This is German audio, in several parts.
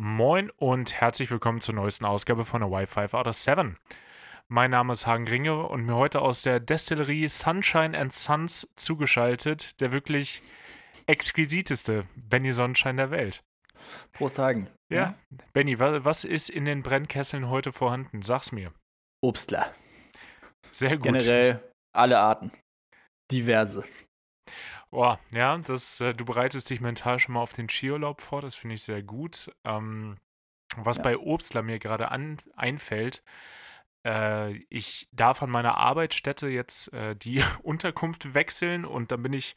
Moin und herzlich willkommen zur neuesten Ausgabe von der Wi-Fi Out of 7. Mein Name ist Hagen Ringe und mir heute aus der Destillerie Sunshine and Sons zugeschaltet, der wirklich exquisiteste Benny Sonnenschein der Welt. Prost Hagen. Ja, Benny, wa was ist in den Brennkesseln heute vorhanden? Sag's mir. Obstler. Sehr gut. Generell alle Arten. Diverse. Boah, ja, das, äh, du bereitest dich mental schon mal auf den Skiurlaub vor, das finde ich sehr gut. Ähm, was Ja. bei Obstler mir gerade einfällt, äh, ich darf an meiner Arbeitsstätte jetzt äh, die Unterkunft wechseln und dann bin ich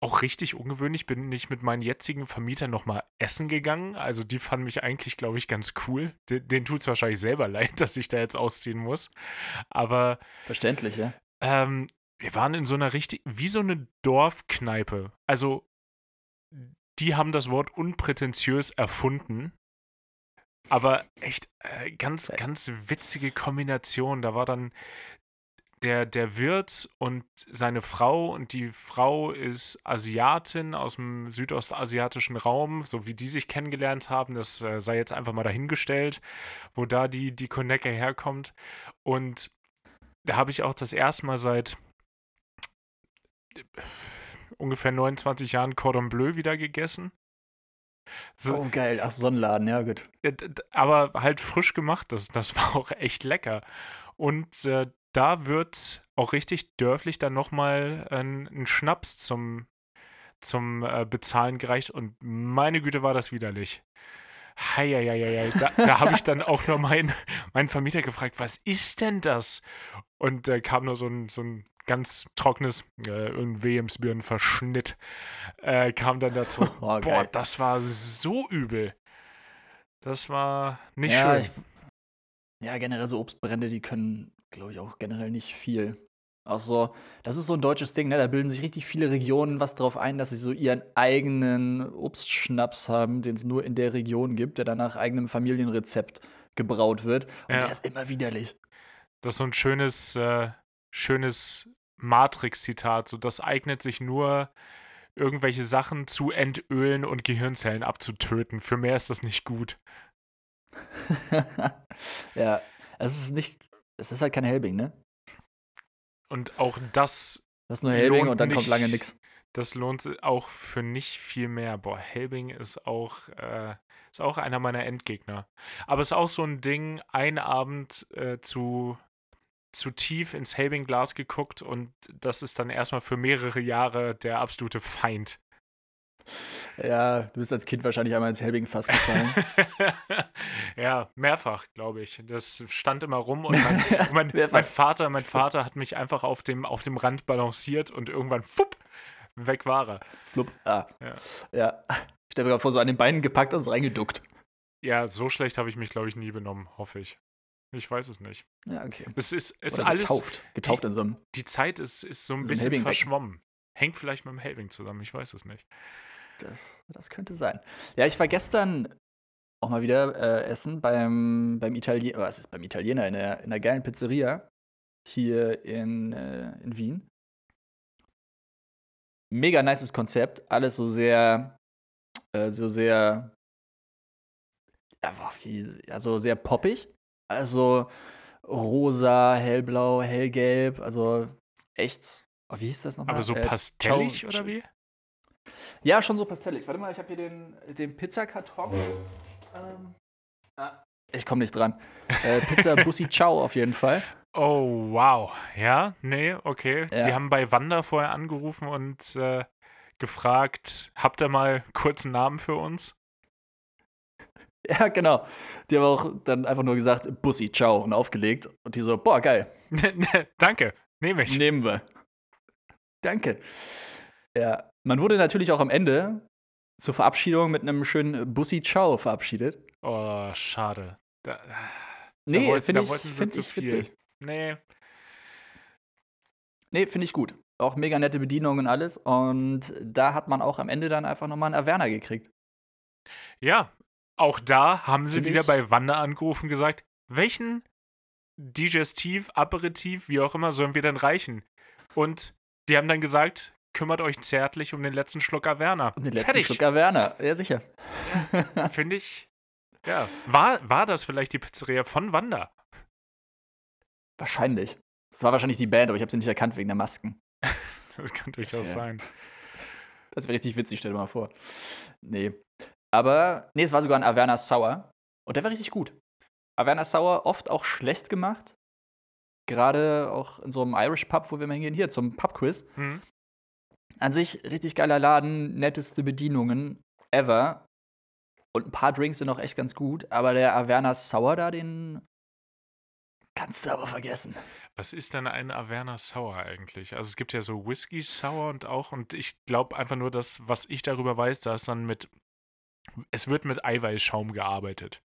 auch richtig ungewöhnlich, bin ich mit meinen jetzigen Vermietern nochmal essen gegangen. Also die fanden mich eigentlich, glaube ich, ganz cool. Den, denen tut es wahrscheinlich selber leid, dass ich da jetzt ausziehen muss. Aber Verständlich, ja? ähm, wir waren in so einer richtig, wie so eine Dorfkneipe. Also, die haben das Wort unprätentiös erfunden. Aber echt äh, ganz, Geil. ganz witzige Kombination. Da war dann der, der Wirt und seine Frau und die Frau ist Asiatin aus dem südostasiatischen Raum, so wie die sich kennengelernt haben. Das äh, sei jetzt einfach mal dahingestellt, wo da die, die Konecke herkommt. Und da habe ich auch das erste Mal seit äh, ungefähr 29 Jahren Cordon Bleu wieder gegessen. So, Oh, geil. Ach, Sonnenladen, ja, gut. aber halt frisch gemacht. Das, das war auch echt lecker. Und äh, da wird auch richtig dörflich dann nochmal ein, ein Schnaps zum, zum äh, Bezahlen gereicht. Und meine Güte, war das widerlich. Heieieiei. Da, da habe ich dann auch noch meinen meinen Vermieter gefragt, was ist denn das? Und äh, kam nur so ein, so ein ganz trockenes, äh, irgendein Williamsbirnen-Verschnitt, äh, kam dann dazu. Oh, Boah, geil. das war so übel. Das war nicht ja, schön. Ich, ja, generell so Obstbrände, die können, glaube ich, auch generell nicht viel. Auch so, das ist so ein deutsches Ding, ne? Da bilden sich richtig viele Regionen was drauf ein, dass sie so ihren eigenen Obstschnaps haben, den es nur in der Region gibt, der dann nach eigenem Familienrezept gebraut wird. Und Ja. der ist immer widerlich. Das ist so ein schönes, äh, schönes Matrix-Zitat. So, das eignet sich nur, irgendwelche Sachen zu entölen und Gehirnzellen abzutöten. Für mehr ist das nicht gut. ja, es ist nicht, es ist halt kein Helbing, ne? Und auch das, Das ist nur Helbing und dann kommt nicht. lange nix. das lohnt sich auch für nicht viel mehr. Boah, Helbing ist auch, äh, ist auch einer meiner Endgegner. Aber es ist auch so ein Ding, ein Abend äh, zu, zu tief ins Helbing-Glas geguckt und das ist dann erstmal für mehrere Jahre der absolute Feind. Ja, du bist als Kind wahrscheinlich einmal ins Helbing-Fass gefallen. ja, mehrfach, glaube ich. Das stand immer rum und mein, mein, mein Vater, mein Vater hat mich einfach auf dem, auf dem Rand balanciert und irgendwann fupp, weg war er. Flupp. Ah. Ja. Ja. Ich stell mir vor, so an den Beinen gepackt und so reingeduckt. Ja, so schlecht habe ich mich, glaube ich, nie benommen, hoffe ich. Ich weiß es nicht. Ja, okay. Es ist, es Oder alles, getauft. Getauft in so einem. die Zeit ist, ist so ein bisschen verschwommen. Hängt vielleicht mit dem Helbing zusammen, ich weiß es nicht. Das, das könnte sein. Ja, ich war gestern auch mal wieder äh, essen beim, beim Italiener, was ist beim Italiener, in der, in der geilen Pizzeria hier in, äh, in Wien. Mega nices Konzept, alles so sehr, äh, so sehr, ja, boah, wie, ja, so sehr poppig. Also rosa, hellblau, hellgelb, also echt, oh, wie hieß das nochmal? Aber so Äh, pastellig oder wie? ja, schon so pastellig. Warte mal, ich habe hier den, den Pizzakarton. Ähm, ah, ich komme nicht dran. Äh, Pizza Bussi Ciao auf jeden Fall. Oh, wow. Ja, nee, okay. Die Ja. haben bei Wanda vorher angerufen und äh, gefragt, habt ihr mal kurz einen Namen für uns? Ja, genau. Die haben auch dann einfach nur gesagt Bussi Ciao und aufgelegt. Und die so, boah, geil. Danke, nehme ich. Nehmen wir. Danke. Ja, man wurde natürlich auch am Ende zur Verabschiedung mit einem schönen Bussi Ciao verabschiedet. Oh, schade. Da, da Nee, finde ich, find ich viel. witzig. Nee, Nee, finde ich gut. Auch mega nette Bedienung und alles. Und da hat man auch am Ende dann einfach nochmal einen Averna gekriegt. Ja, auch da haben sie wieder bei Wanda angerufen und gesagt, welchen Digestiv, Aperitif, wie auch immer, sollen wir denn reichen? Und die haben dann gesagt, kümmert euch zärtlich um den letzten Schluck Averna. Und den letzten Fertig. Schluck Averna. Ja, sicher. Finde ich, Ja. War, war das vielleicht die Pizzeria von Wanda? Wahrscheinlich. Das war wahrscheinlich die Band, aber ich habe sie nicht erkannt wegen der Masken. Das kann durchaus Ja. sein. Das wäre richtig witzig, stell dir mal vor. Nee. Aber, nee, es war sogar ein Averna Sour. Und der war richtig gut. Averna Sour oft auch schlecht gemacht. Gerade auch in so einem Irish Pub, wo wir mal hingehen, hier zum Pub-Quiz. Hm. An sich richtig geiler Laden, netteste Bedienungen ever. Und ein paar Drinks sind auch echt ganz gut. Aber der Averna Sour da, den kannst du aber vergessen. Was ist denn ein Averna Sour eigentlich? Also es gibt ja so Whisky Sour und auch, und ich glaube einfach nur, dass, was ich darüber weiß, da ist dann mit, es wird mit Eiweißschaum gearbeitet.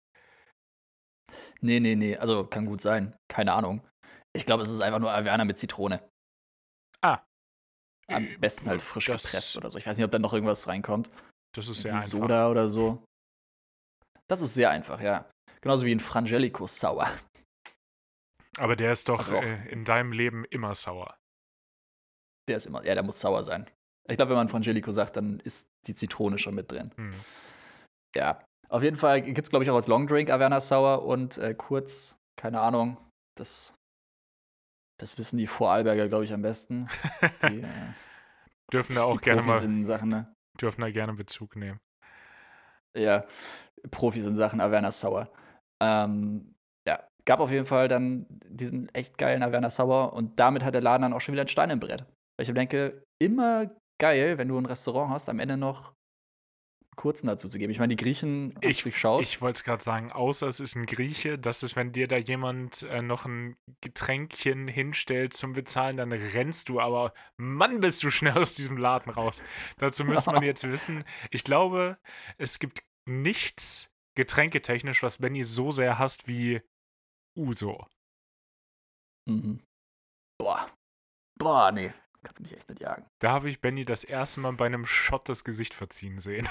Nee, nee, nee. Also kann gut sein. Keine Ahnung. Ich glaube, es ist einfach nur Averna mit Zitrone. Ah. Am besten halt frisch Das- gepresst oder so. Ich weiß nicht, ob da noch irgendwas reinkommt. Das ist sehr einfach. Soda oder so. Das ist sehr einfach, ja. Genauso wie ein Frangelico Sour. Aber der ist doch Also äh, in deinem Leben immer sauer. Der ist immer, ja, der muss sauer sein. Ich glaube, wenn man Frangelico sagt, dann ist die Zitrone schon mit drin. Hm. Ja. Auf jeden Fall gibt es, glaube ich, auch als Longdrink Averna Sour und äh, kurz, keine Ahnung, das, das wissen die Vorarlberger, glaube ich, am besten. Die, äh, Dürfen da auch gerne Profis mal, in Sachen, ne? dürfen da gerne Bezug nehmen. Ja, Profis in Sachen Averna Sour. Ähm, ja, gab auf jeden Fall dann diesen echt geilen Averna Sour und damit hat der Laden dann auch schon wieder ein Stein im Brett. Weil ich mir denke, immer geil, wenn du ein Restaurant hast, am Ende noch einen kurzen dazu zu geben. Ich meine, die Griechen Ich- durchschaut. Ich wollte es gerade sagen, außer es ist ein Grieche, das ist, wenn dir da jemand äh, noch ein Getränkchen hinstellt zum Bezahlen, dann rennst du aber, Mann, bist du schnell aus diesem Laden raus. Dazu müsste man jetzt wissen, ich glaube, es gibt nichts getränketechnisch, was Benny so sehr hasst wie Uso. Mhm. Boah. Boah, nee. Kannst mich echt nicht jagen. Da habe ich Benny das erste Mal bei einem Shot das Gesicht verziehen sehen.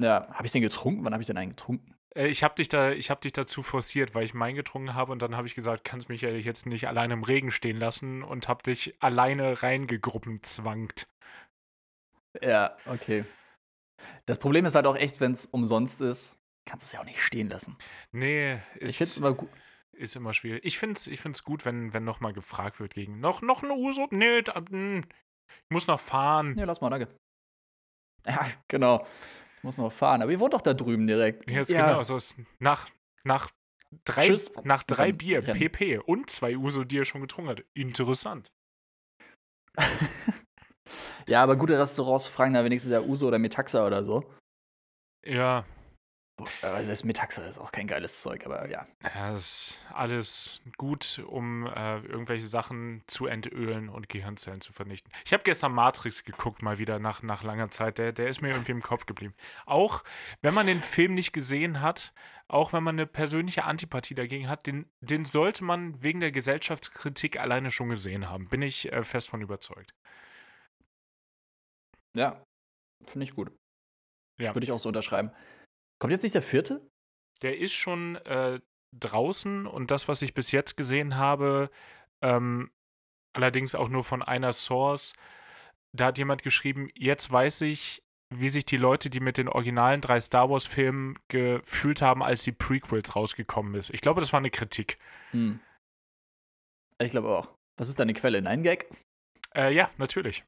Ja, habe ich den getrunken? Wann habe ich den einen getrunken? Äh, Ich habe dich, da, ich hab dich dazu forciert, weil ich meinen getrunken habe und dann habe ich gesagt, kannst mich jetzt nicht alleine im Regen stehen lassen und habe dich alleine reingegruppenzwangt. Ja, okay. Das Problem ist halt auch echt, wenn es umsonst ist, kannst du es ja auch nicht stehen lassen. Nee, ist, immer ist immer schwierig. Ich finde es ich find's gut, wenn, wenn nochmal gefragt wird gegen noch, noch eine Uso. Nee, da, hm, ich muss noch fahren. Ja, lass mal, danke. Ja, genau. Ich muss noch fahren. Aber ihr wohnt doch da drüben direkt. Jetzt ja. genau, so ist nach, nach drei, Tschüss. nach drei Dann Bier rennen. PP und zwei Uso, die er schon getrunken hat. Interessant. ja, aber gute Restaurants fragen da wenigstens ja Uso oder Metaxa oder so. Ja, Aber selbst Metaxa ist auch kein geiles Zeug, aber ja. Ja, das ist alles gut, um äh, irgendwelche Sachen zu entölen und Gehirnzellen zu vernichten. Ich habe gestern Matrix geguckt, mal wieder nach, nach langer Zeit. Der, der ist mir irgendwie im Kopf geblieben. Auch wenn man den Film nicht gesehen hat, auch wenn man eine persönliche Antipathie dagegen hat, den, den sollte man wegen der Gesellschaftskritik alleine schon gesehen haben. Bin ich äh, fest von überzeugt. Ja, finde ich gut. Ja. Würde ich auch so unterschreiben. Kommt jetzt nicht der vierte? Der ist schon äh, draußen und das, was ich bis jetzt gesehen habe, ähm, allerdings auch nur von einer Source, da hat jemand geschrieben, jetzt weiß ich, wie sich die Leute, die mit den originalen drei Star Wars-Filmen gefühlt haben, als die Prequels rausgekommen ist. Ich glaube, das war eine Kritik. Hm. Ich glaube auch. Was ist deine Quelle? Ein Gag? Äh, ja, natürlich.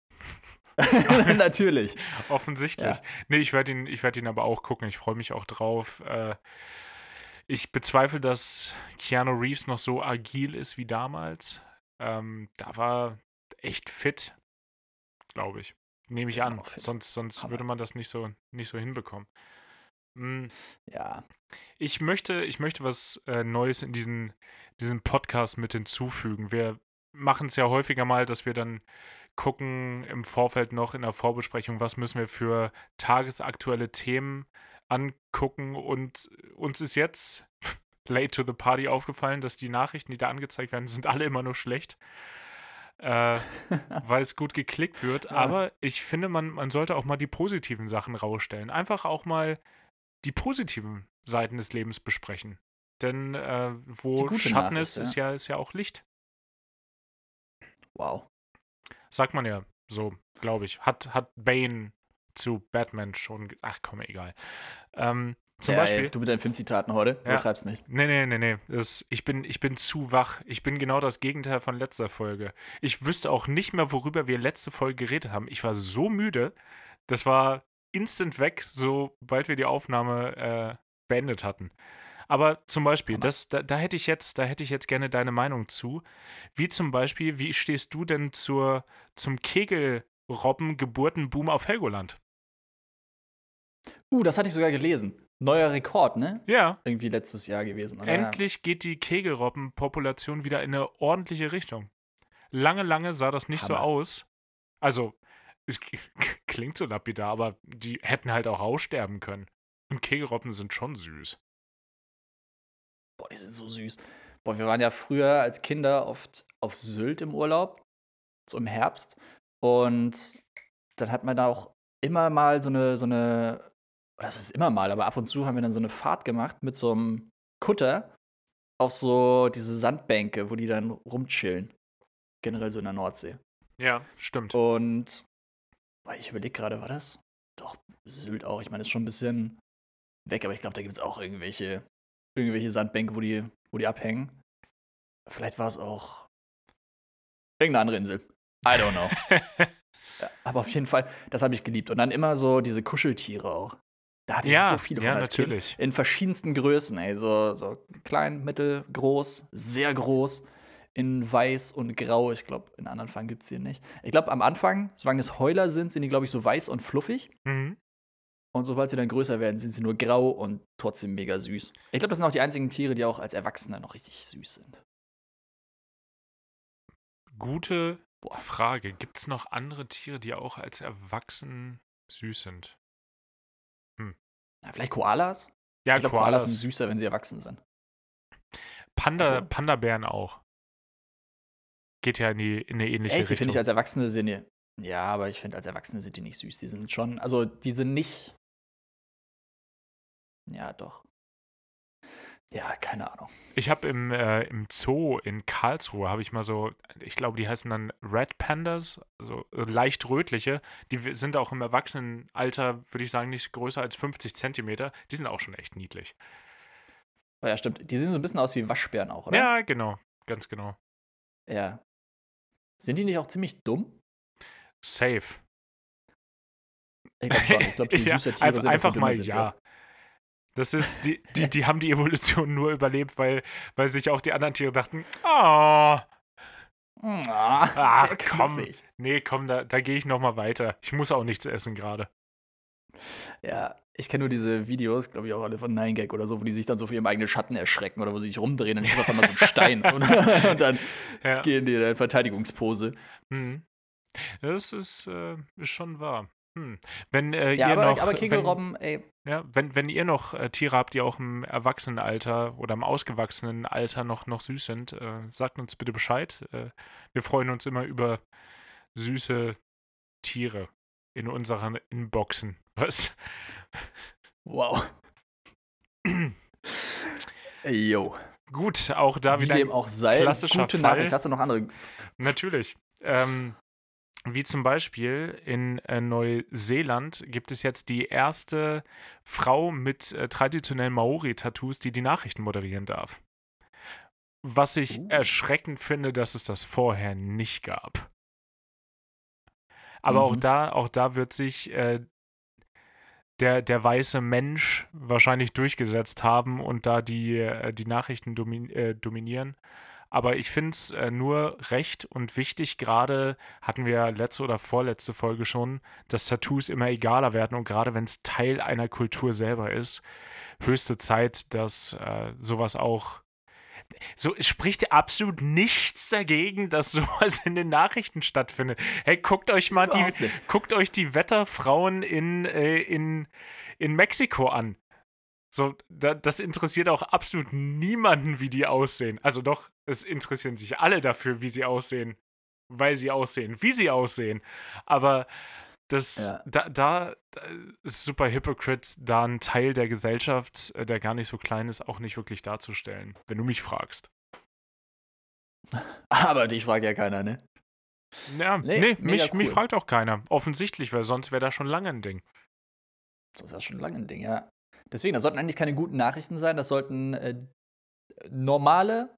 Natürlich. Offensichtlich. Ja. Nee, ich werde ihn, ich werd ihn aber auch gucken. Ich freue mich auch drauf. Äh, ich bezweifle, dass Keanu Reeves noch so agil ist wie damals. Ähm, da war echt fit, glaube ich. Nehme ich an. Sonst, sonst Aber- würde man das nicht so, nicht so hinbekommen. Mm, Ja. Ich möchte, ich möchte was äh, Neues in diesen, diesen Podcast mit hinzufügen. Wir machen es ja häufiger mal, dass wir dann gucken im Vorfeld noch in der Vorbesprechung, was müssen wir für tagesaktuelle Themen angucken. Und uns ist jetzt late to the party aufgefallen, dass die Nachrichten, die da angezeigt werden, sind alle immer nur schlecht. Äh, weil es gut geklickt wird. Ja. Aber ich finde, man, man sollte auch mal die positiven Sachen rausstellen. Einfach auch mal die positiven Seiten des Lebens besprechen. Denn äh, wo Schatten ist, ist ja, ist ja auch Licht. Wow. Sagt man ja so, glaube ich. Hat, hat Bane zu Batman schon. Ach komm, egal. Ähm, zum ja, Beispiel. Ey, du mit deinen Filmzitaten heute, Ja. übertreib's nicht. Nee, nee, nee, nee. Das, ich, bin, ich bin zu wach. Ich bin genau das Gegenteil von letzter Folge. Ich wüsste auch nicht mehr, worüber wir letzte Folge geredet haben. Ich war so müde. Das war instant weg, sobald wir die Aufnahme äh, beendet hatten. Aber zum Beispiel, das, da, da hätte ich jetzt, da hätte ich jetzt gerne deine Meinung zu. Wie zum Beispiel, wie stehst du denn zur, zum Kegelrobben-Geburtenboom auf Helgoland? Uh, das hatte ich sogar gelesen. Neuer Rekord, ne? Ja, Irgendwie letztes Jahr gewesen. Oder? Endlich geht die Kegelrobbenpopulation wieder in eine ordentliche Richtung. Lange, lange sah das nicht so Hammer. aus. Also, es klingt so lapidar, aber die hätten halt auch aussterben können. Und Kegelrobben sind schon süß. Boah, die sind so süß. Boah, wir waren ja früher als Kinder oft auf Sylt im Urlaub, so im Herbst. Und dann hat man da auch immer mal so eine, so eine, oder das ist immer mal, aber ab und zu haben wir dann so eine Fahrt gemacht mit so einem Kutter auf so diese Sandbänke, wo die dann rumchillen. Generell so in der Nordsee. Ja, stimmt. Und ich überlege gerade, war das? Doch, Sylt auch. Ich meine, ist schon ein bisschen weg, aber ich glaube, da gibt es auch irgendwelche, irgendwelche Sandbänke, wo die, wo die abhängen. Vielleicht war es auch irgendeine andere Insel. I don't know. Ja, aber auf jeden Fall, das habe ich geliebt. Und dann immer so diese Kuscheltiere auch. Da hatte ich ja, so viele von ja, als Kind. natürlich. In verschiedensten Größen, ey. So, so klein, mittel, groß, sehr groß. In weiß und grau. Ich glaube, in anderen Farben gibt es die nicht. Ich glaube, am Anfang, solange es Heuler sind, sind die, glaube ich, so weiß und fluffig. Mhm. Und sobald sie dann größer werden, sind sie nur grau und trotzdem mega süß. Ich glaube, das sind auch die einzigen Tiere, die auch als Erwachsene noch richtig süß sind. Gute Boah. Frage. Gibt es noch andere Tiere, die auch als Erwachsenen süß sind? Ja, vielleicht Koalas? Ja, ich glaube, Koalas sind süßer, wenn sie erwachsen sind. Panda, Okay. Panda-Bären auch. Geht ja in, die, in eine ähnliche Echt, die Richtung. finde ich als Erwachsene sind die. Ja, aber ich finde, als Erwachsene sind die nicht süß. Die sind schon, also die sind nicht. Ja, doch. Ja, keine Ahnung. Ich habe im, äh, im Zoo in Karlsruhe, habe ich mal so, ich glaube, die heißen dann Red Pandas, also äh, leicht rötliche. Die sind auch im Erwachsenenalter, würde ich sagen, nicht größer als 50 Zentimeter. Die sind auch schon echt niedlich. Oh ja, stimmt. Die sehen so ein bisschen aus wie Waschbären auch, oder? Ja, genau. Ganz genau. Ja. Sind die nicht auch ziemlich dumm? Safe. Ich glaube schon. Ich glaube, je Ja, süßer Tiere einfach, sind, einfach mal sind ja. auch. Das ist, die, die, die haben die Evolution nur überlebt, weil, weil sich auch die anderen Tiere dachten, oh, Mm, Ah, Ach, komm. nee, komm, da, da gehe ich noch mal weiter. Ich muss auch nichts essen gerade. Ja, ich kenne nur diese Videos, glaube ich auch alle von 9gag oder so, wo die sich dann so für ihren eigenen Schatten erschrecken oder wo sie sich rumdrehen und ist auf einmal so ein Stein und, und dann Ja. gehen die in eine Verteidigungspose. Mhm. Das ist, äh, ist schon wahr. Hm. Wenn äh, Ja, ihr aber, noch, aber wenn, Kegelrobben, ey, ja, wenn, wenn ihr noch äh, Tiere habt, die auch im Erwachsenenalter oder im ausgewachsenen Alter noch, noch süß sind, äh, sagt uns bitte Bescheid. Äh, wir freuen uns immer über süße Tiere in unseren Inboxen. Was? wow. Jo. Gut, auch da Wie wieder dem auch sei, klassischer gute Fall. Nachricht. Hast du noch andere? Natürlich. Ähm, wie zum Beispiel in äh, Neuseeland gibt es jetzt die erste Frau mit äh, traditionellen Maori-Tattoos, die die Nachrichten moderieren darf. Was ich Uh. erschreckend finde, dass es das vorher nicht gab. Aber auch Mhm. da, auch da wird sich äh, der, der weiße Mensch wahrscheinlich durchgesetzt haben und da die, äh, die Nachrichten domin, äh, dominieren. Aber ich finde es äh, nur recht und wichtig, gerade hatten wir letzte oder vorletzte Folge schon, dass Tattoos immer egaler werden und gerade wenn es Teil einer Kultur selber ist, höchste Zeit, dass äh, sowas auch. So es spricht absolut nichts dagegen, dass sowas in den Nachrichten stattfindet. Hey, guckt euch mal die, guckt euch die Wetterfrauen in, äh, in, in Mexiko an. So, da, das interessiert auch absolut niemanden, wie die aussehen. Also doch, es interessieren sich alle dafür, wie sie aussehen, weil sie aussehen, wie sie aussehen. Aber das, Ja. da, da, da ist super hypocrite, da einen Teil der Gesellschaft, äh, der gar nicht so klein ist, auch nicht wirklich darzustellen, wenn du mich fragst. Aber dich fragt ja keiner, ne? Ja, Nee, nee, mich, mich cool. fragt auch keiner. Offensichtlich, weil sonst wäre da schon lange ein Ding. Das ist ja schon lange ein Ding, ja. Deswegen, das sollten eigentlich keine guten Nachrichten sein, das sollten äh, normale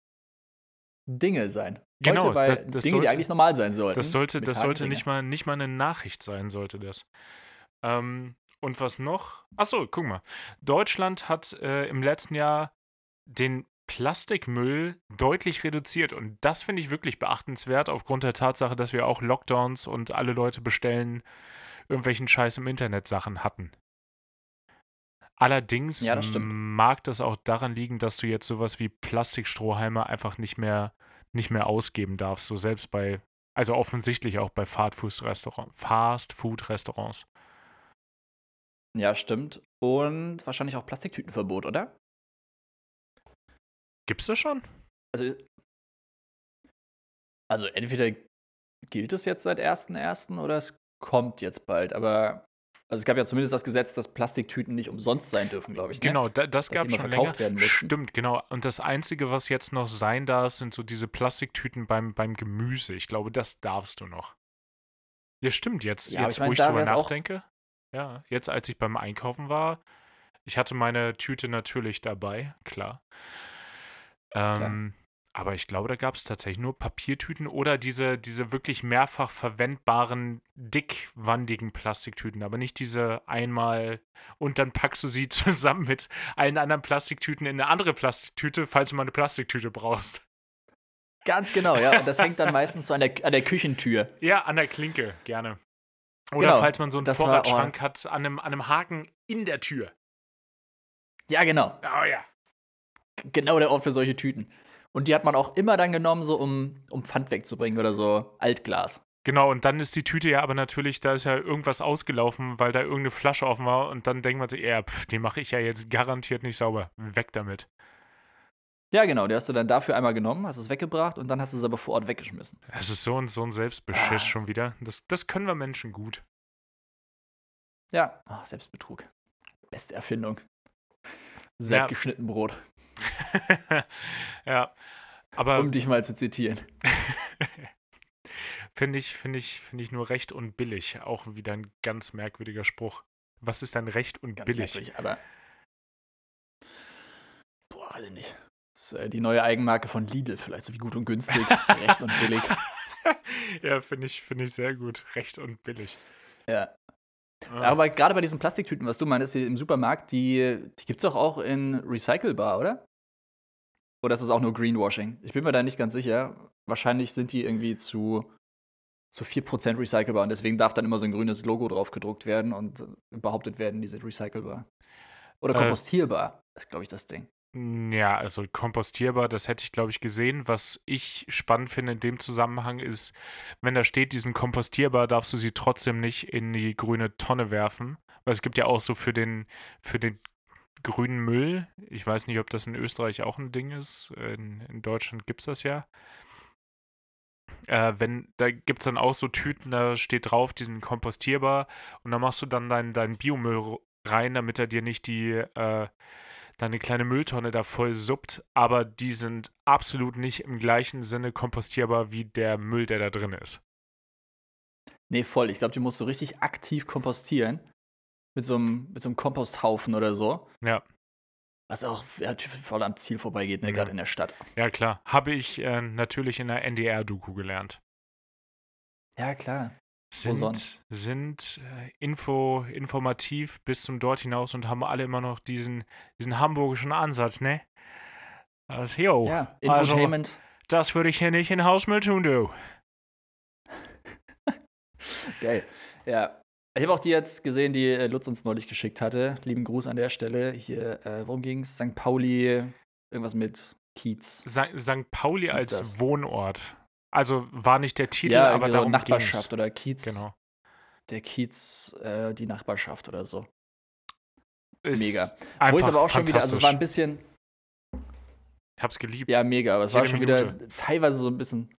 Dinge sein. Genau, Heute bei das- das Dinge, sollte- die eigentlich normal sein sollten. Das sollte, das sollte Dinge. nicht mal, nicht mal eine Nachricht sein, sollte das. Ähm, und was noch? Achso, guck mal. Deutschland hat äh, im letzten Jahr den Plastikmüll deutlich reduziert. Und das finde ich wirklich beachtenswert, aufgrund der Tatsache, dass wir auch Lockdowns und alle Leute bestellen, irgendwelchen Scheiß im Internet Sachen hatten. Allerdings Ja, das mag das auch daran liegen, dass du jetzt sowas wie Plastikstrohhalme einfach nicht mehr, nicht mehr ausgeben darfst. So selbst bei, also offensichtlich auch bei Fast-Food-Restaurants. Ja, stimmt. Und wahrscheinlich auch Plastiktütenverbot, oder? Gibt's das schon? Also, also entweder gilt es jetzt seit 1.1. oder es kommt jetzt bald. Aber also es gab ja zumindest das Gesetz, dass Plastiktüten nicht umsonst sein dürfen, glaube ich. Ne? Genau, da, das gab es schon verkauft länger. werden mussten. Stimmt, genau. Und das Einzige, was jetzt noch sein darf, sind so diese Plastiktüten beim, beim Gemüse. Ich glaube, das darfst du noch. Ja, stimmt. Jetzt, Ja, jetzt ich mein, wo ich drüber nachdenke. Ja, jetzt, als ich beim Einkaufen war, ich hatte meine Tüte natürlich dabei, klar. Ähm, aber ich glaube, da gab es tatsächlich nur Papiertüten oder diese, diese wirklich mehrfach verwendbaren, dickwandigen Plastiktüten, aber nicht diese einmal und dann packst du sie zusammen mit allen anderen Plastiktüten in eine andere Plastiktüte, falls du mal eine Plastiktüte brauchst. Ganz genau, ja. Und das hängt dann meistens so an der, an der Küchentür. Ja, an der Klinke, gerne. Oder Genau, falls man so einen war- Vorratsschrank hat, an einem, an einem Haken in der Tür. Ja, genau. Oh ja. Genau der Ort für solche Tüten. Und die hat man auch immer dann genommen, so um, um Pfand wegzubringen oder so Altglas. Genau, und dann ist die Tüte ja aber natürlich, da ist ja irgendwas ausgelaufen, weil da irgendeine Flasche offen war und dann denkt man sich, ja, pff, die mache ich ja jetzt garantiert nicht sauber. Weg damit. Ja, genau. Die hast du dann dafür einmal genommen, hast es weggebracht und dann hast du es aber vor Ort weggeschmissen. Es ist so ein, so ein Selbstbeschiss Ah. schon wieder. Das, das können wir Menschen gut. Ja, Ach, Selbstbetrug. Beste Erfindung. Selbstgeschnitten Brot, ja. Aber um dich mal zu zitieren. finde ich, finde ich, finde ich nur recht und billig. Auch wieder ein ganz merkwürdiger Spruch. Was ist denn recht und Ganz billig? aber. Boah, weiß ich nicht. Das ist äh, die neue Eigenmarke von Lidl, vielleicht so wie gut und günstig, recht und billig. ja, finde ich, finde ich sehr gut. Recht und billig. Ja. Ah. Aber gerade bei diesen Plastiktüten, was du meinst, im Supermarkt, die, die gibt es doch auch in recycelbar, oder? Oder ist das auch nur Greenwashing? Ich bin mir da nicht ganz sicher. Wahrscheinlich sind die irgendwie zu, zu 4% recycelbar und deswegen darf dann immer so ein grünes Logo drauf gedruckt werden und behauptet werden, die sind recycelbar. Oder Äh. kompostierbar, ist, glaube ich, das Ding. Ja, also kompostierbar, das hätte ich, glaube ich, gesehen. Was ich spannend finde in dem Zusammenhang ist, wenn da steht, diesen kompostierbar, darfst du sie trotzdem nicht in die grüne Tonne werfen. Weil es gibt ja auch so für den, für den grünen Müll, ich weiß nicht, ob das in Österreich auch ein Ding ist, in, in Deutschland gibt es das ja. Äh, wenn, da gibt es dann auch so Tüten, da steht drauf, die sind kompostierbar und da machst du dann deinen dein Biomüll rein, damit er dir nicht die, äh, deine kleine Mülltonne da voll suppt, aber die sind absolut nicht im gleichen Sinne kompostierbar wie der Müll, der da drin ist. Nee, voll. Ich glaube, die musst du richtig aktiv kompostieren. Mit so einem, mit so einem Komposthaufen oder so. Ja. Was auch ja, voll am Ziel vorbeigeht, ne, Ja. gerade in der Stadt. Ja, klar. Habe ich äh, natürlich in der NDR-Doku gelernt. Ja, klar. Wo Sind, sonst? sind äh, info, informativ bis zum dort hinaus und haben alle immer noch diesen, diesen hamburgischen Ansatz, ne? Also, yo, ja, also- Infotainment. das würde ich hier nicht in Hausmüll tun, du. Geil. Ja. Ich habe auch die jetzt gesehen, die äh, Lutz uns neulich geschickt hatte. Lieben Gruß an der Stelle. Hier, äh, worum ging's? St. Pauli, irgendwas mit Kiez. St. St. Pauli als das? Wohnort. Also war nicht der Titel, ja, aber darum Nachbarschaft ging's. oder Kiez. Genau. Der Kiez, äh, die Nachbarschaft oder so. Ist Mega. Wo ist aber auch schon wieder, also es war ein bisschen, Ich hab's geliebt. ja, mega, aber es war Jede schon wieder teilweise so ein bisschen,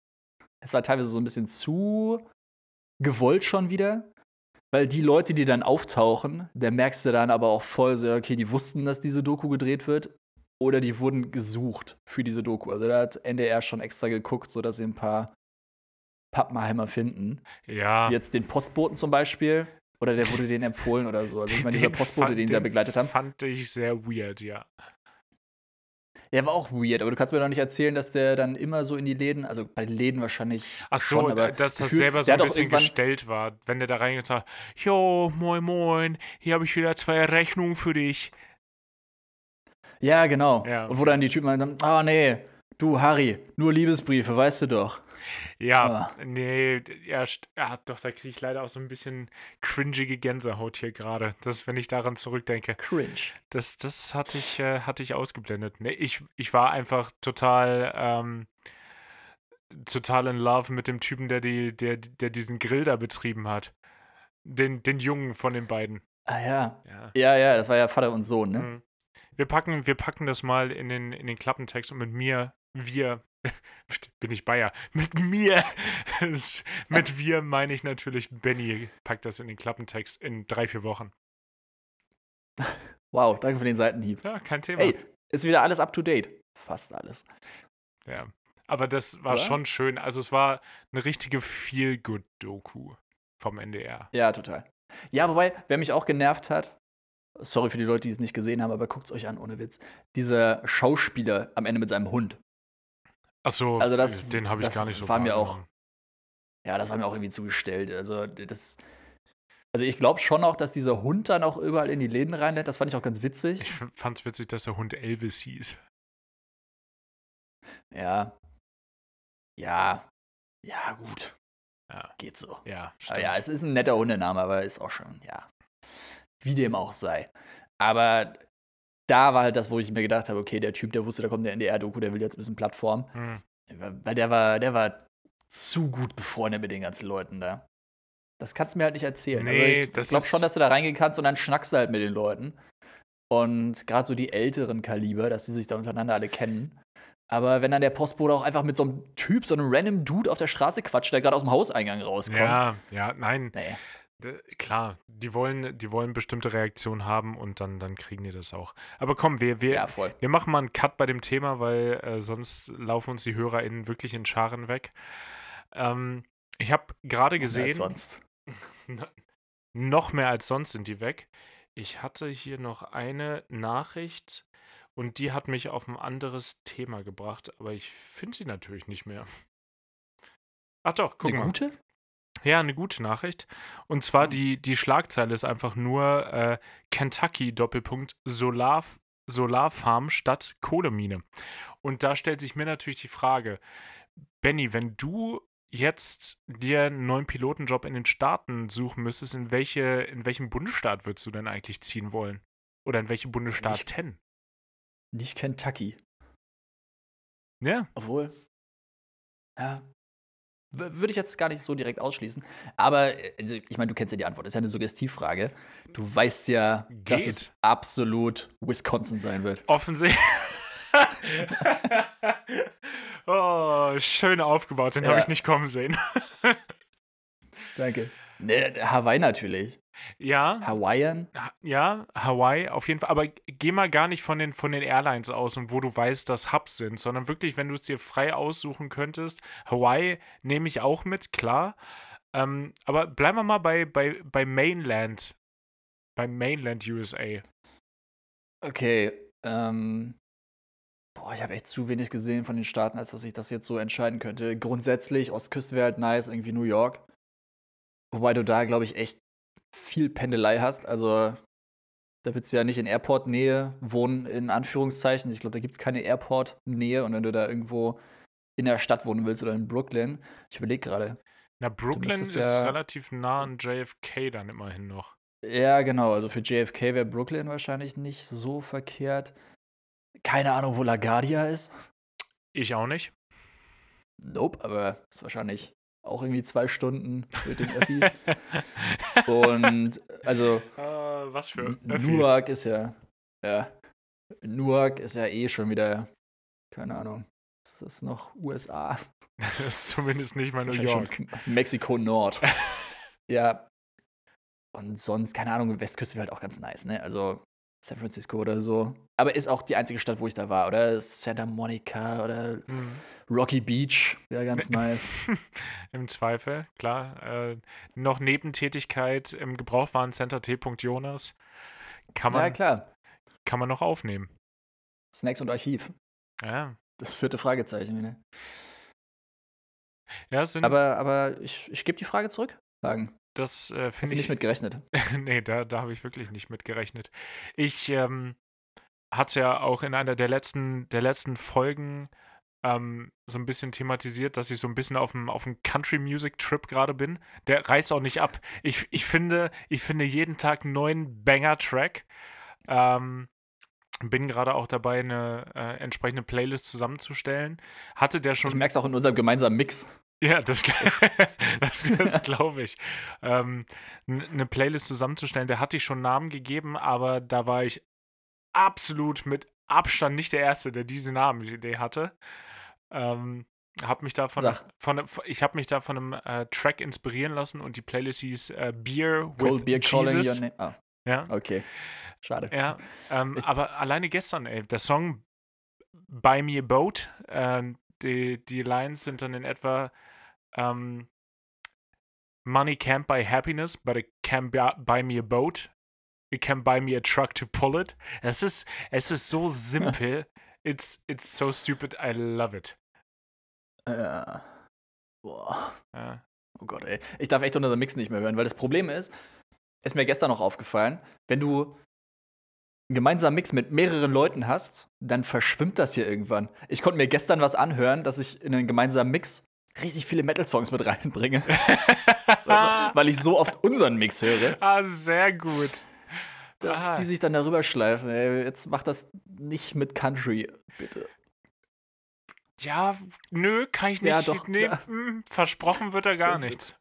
es war teilweise so ein bisschen zu gewollt schon wieder. Weil die Leute, die dann auftauchen, da merkst du dann aber auch voll so, okay, die wussten, dass diese Doku gedreht wird. Oder die wurden gesucht für diese Doku. Also da hat NDR schon extra geguckt, sodass sie ein paar, Pappenheimer finden. Ja. Jetzt den Postboten zum Beispiel. Oder der wurde denen empfohlen oder so. Also ich meine, dieser Postbote, den sie da begleitet haben. Fand ich sehr weird, ja. Der war auch weird, aber du kannst mir doch nicht erzählen, dass der dann immer so in die Läden, also bei den Läden wahrscheinlich. Ach so, schon, aber dass das selber so ein bisschen gestellt war. Wenn der da reingeht hat, jo, moin moin, hier habe ich wieder zwei Rechnungen für dich. Ja, genau. Ja. Und wo dann die Typen meinen, ah nee, du Harry, nur Liebesbriefe, weißt du doch. Ja, Ah. nee, ja, ja, doch, da kriege ich leider auch so ein bisschen cringige Gänsehaut hier gerade. Das, wenn ich daran zurückdenke. Cringe. Das, das hatte ich, äh, hatte ich ausgeblendet. Nee, ich, ich war einfach total, ähm, total in love mit dem Typen, der, die, der, der diesen Grill da betrieben hat. Den, den Jungen von den beiden. Ah ja. Ja. Ja, ja, das war ja Vater und Sohn, ne? Mhm. Wir packen, wir packen das mal in den, in den Klappentext und mit mir, wir, bin ich Bayer, mit mir, es- mit wir meine ich natürlich, Benny packt das in den Klappentext in drei, vier Wochen. Wow, danke für den Seitenhieb. Ja, kein Thema. Ey, ist wieder alles up to date. Fast alles. Ja. Aber das war Oder? schon schön. Also es war eine richtige Feel-Good-Doku vom NDR. Ja, total. Ja, wobei, wer mich auch genervt hat, sorry für die Leute, die es nicht gesehen haben, aber guckt's euch an, ohne Witz. Dieser Schauspieler am Ende mit seinem Hund. Achso, Also das- den habe ich gar nicht so war mir auch-. Ja, das war mir auch irgendwie zugestellt. Also, das. Also, ich glaube schon auch, dass dieser Hund dann auch überall in die Läden reinlädt. Das fand ich auch ganz witzig. Ich fand es witzig, dass der Hund Elvis hieß. Ja. Ja. Ja, gut. Ja, Geht so. ja, ja, es ist ein netter Hundename, aber ist auch schon, ja. Wie dem auch sei. Aber da war halt das, wo ich mir gedacht habe, okay, der Typ, der wusste, da kommt der NDR-Doku, der will jetzt ein bisschen Plattform. Hm. Weil der war, der war zu gut befreundet mit den ganzen Leuten da. Das kannst du mir halt nicht erzählen. Nee, also ich glaube schon, dass du da reingehen kannst und dann schnackst du halt mit den Leuten. Und gerade so die älteren Kaliber, dass die sich da untereinander alle kennen. Aber wenn dann der Postbote auch einfach mit so einem Typ, so einem random Dude auf der Straße quatscht, der gerade aus dem Hauseingang rauskommt. Ja, ja, nein. Nee. Klar, die wollen, die wollen bestimmte Reaktionen haben und dann, dann kriegen die das auch. Aber komm, wir, wir, Ja, wir machen mal einen Cut bei dem Thema, weil äh, sonst laufen uns die HörerInnen wirklich in Scharen weg. Ähm, ich habe gerade Als gesehen, sonst. noch mehr als sonst sind die weg. Ich hatte hier noch eine Nachricht und die hat mich auf ein anderes Thema gebracht, aber ich finde sie natürlich nicht mehr. Ach doch, guck Eine mal. gute? Ja, eine gute Nachricht. Und zwar Hm. die, die Schlagzeile ist einfach nur äh, Kentucky Doppelpunkt Solar, Solarfarm statt Kohlemine. Und da stellt sich mir natürlich die Frage, Benny, wenn du jetzt dir einen neuen Pilotenjob in den Staaten suchen müsstest, in, welche, in welchem Bundesstaat würdest du denn eigentlich ziehen wollen? Oder in welche Bundesstaaten? Nicht Kentucky. Ja, Obwohl. Ja. Würde ich jetzt gar nicht so direkt ausschließen. Aber, äh, also, ich meine, du kennst ja die Antwort. Das ist ja eine Suggestivfrage. Du weißt ja, dass Geht. es absolut Wisconsin sein wird. offensichtlich. oh, schön aufgebaut, den habe Ja. ich nicht kommen sehen. Danke. Ne, Hawaii natürlich. Ja, Hawaiian? Ha- Ja, Hawaii auf jeden Fall. Aber geh mal gar nicht von den, von den Airlines aus und wo du weißt, dass Hubs sind, sondern wirklich, wenn du es dir frei aussuchen könntest. Hawaii nehme ich auch mit, klar. Ähm, aber bleiben wir mal bei, bei, bei Mainland. Bei Mainland USA. Okay. Ähm. Boah, ich habe echt zu wenig gesehen von den Staaten, als dass ich das jetzt so entscheiden könnte. Grundsätzlich, Ostküste wäre halt nice, irgendwie New York. Wobei du da, glaube ich, echt viel Pendelei hast. Also, da willst du ja nicht in Airport-Nähe wohnen, in Anführungszeichen. Ich glaube, da gibt es keine Airport-Nähe. Und wenn du da irgendwo in der Stadt wohnen willst oder in Brooklyn, ich überlege gerade. Na, Brooklyn ist ja- relativ nah an JFK dann immerhin noch. Ja, genau. Also für JFK wäre Brooklyn wahrscheinlich nicht so verkehrt. Keine Ahnung, wo LaGuardia ist. Ich auch nicht. Nope, aber ist wahrscheinlich auch irgendwie zwei Stunden mit den Öffis. Und also Äh, was für Öffis. Newark ist ja, ja, Newark ist ja eh schon wieder, keine Ahnung, ist das noch USA? Das ist zumindest nicht mal New York. Mexiko Nord. ja. Und sonst, keine Ahnung, Westküste wäre halt auch ganz nice, ne? Also San Francisco oder so. Aber ist auch die einzige Stadt, wo ich da war. Oder Santa Monica oder Hm. Rocky Beach. Wäre ganz nice. Im Zweifel, klar. Äh, noch Nebentätigkeit im Gebrauchwarencenter T. Jonas. Kann ja, man, klar. kann man noch aufnehmen. Snacks und Archiv. Ja, Das vierte Fragezeichen. Ne? ja sind, Aber, aber ich, ich gebe die Frage zurück. Fragen. das äh, finde nicht ich. mit gerechnet. nee, da, da habe ich wirklich nicht mit gerechnet. Ich ähm, hatte es ja auch in einer der letzten, der letzten Folgen ähm, so ein bisschen thematisiert, dass ich so ein bisschen auf dem, auf dem Country-Music-Trip gerade bin. Der reißt auch nicht ab. Ich, ich, finde, ich finde jeden Tag einen neuen Banger-Track. Ähm, bin gerade auch dabei, eine äh, entsprechende Playlist zusammenzustellen. Hatte der schon. merke es auch in unserem gemeinsamen Mix. Ja, das, das, das glaube ich. Ähm, eine Playlist zusammenzustellen, der hatte ich schon Namen gegeben, aber da war ich absolut mit Abstand nicht der Erste, der diese Namensidee hatte. Ähm, hab mich da von, von ich habe mich da von einem äh, Track inspirieren lassen und die Playlist hieß äh, Beer with Cold Beer Calling Jesus. Your Name. Ah, Ja, okay. Schade. ja ähm, aber alleine gestern, ey, der Song Buy Me a Boat, äh, die, die Lines sind dann in etwa ähm, Money can't buy happiness, but it can bu- buy me a boat. It can buy me a truck to pull it. Es ist, es ist so simpel. It's, it's so stupid, I love it. Äh, boah. Ja. Oh Gott, ey. Ich darf echt unter Mix nicht mehr hören, weil das Problem ist, ist mir gestern noch aufgefallen, wenn du einen gemeinsamen Mix mit mehreren Leuten hast, dann verschwimmt das hier irgendwann. Ich konnte mir gestern was anhören, dass ich in einen gemeinsamen Mix riesig viele Metal-Songs mit reinbringe, weil ich so oft unseren Mix höre, ah, sehr gut. dass Ah. die sich dann darüber schleifen. Ey, jetzt mach das nicht mit Country, bitte. Ja, nö, kann ich nicht. Ja, doch, Nee, ja. versprochen wird da gar nichts.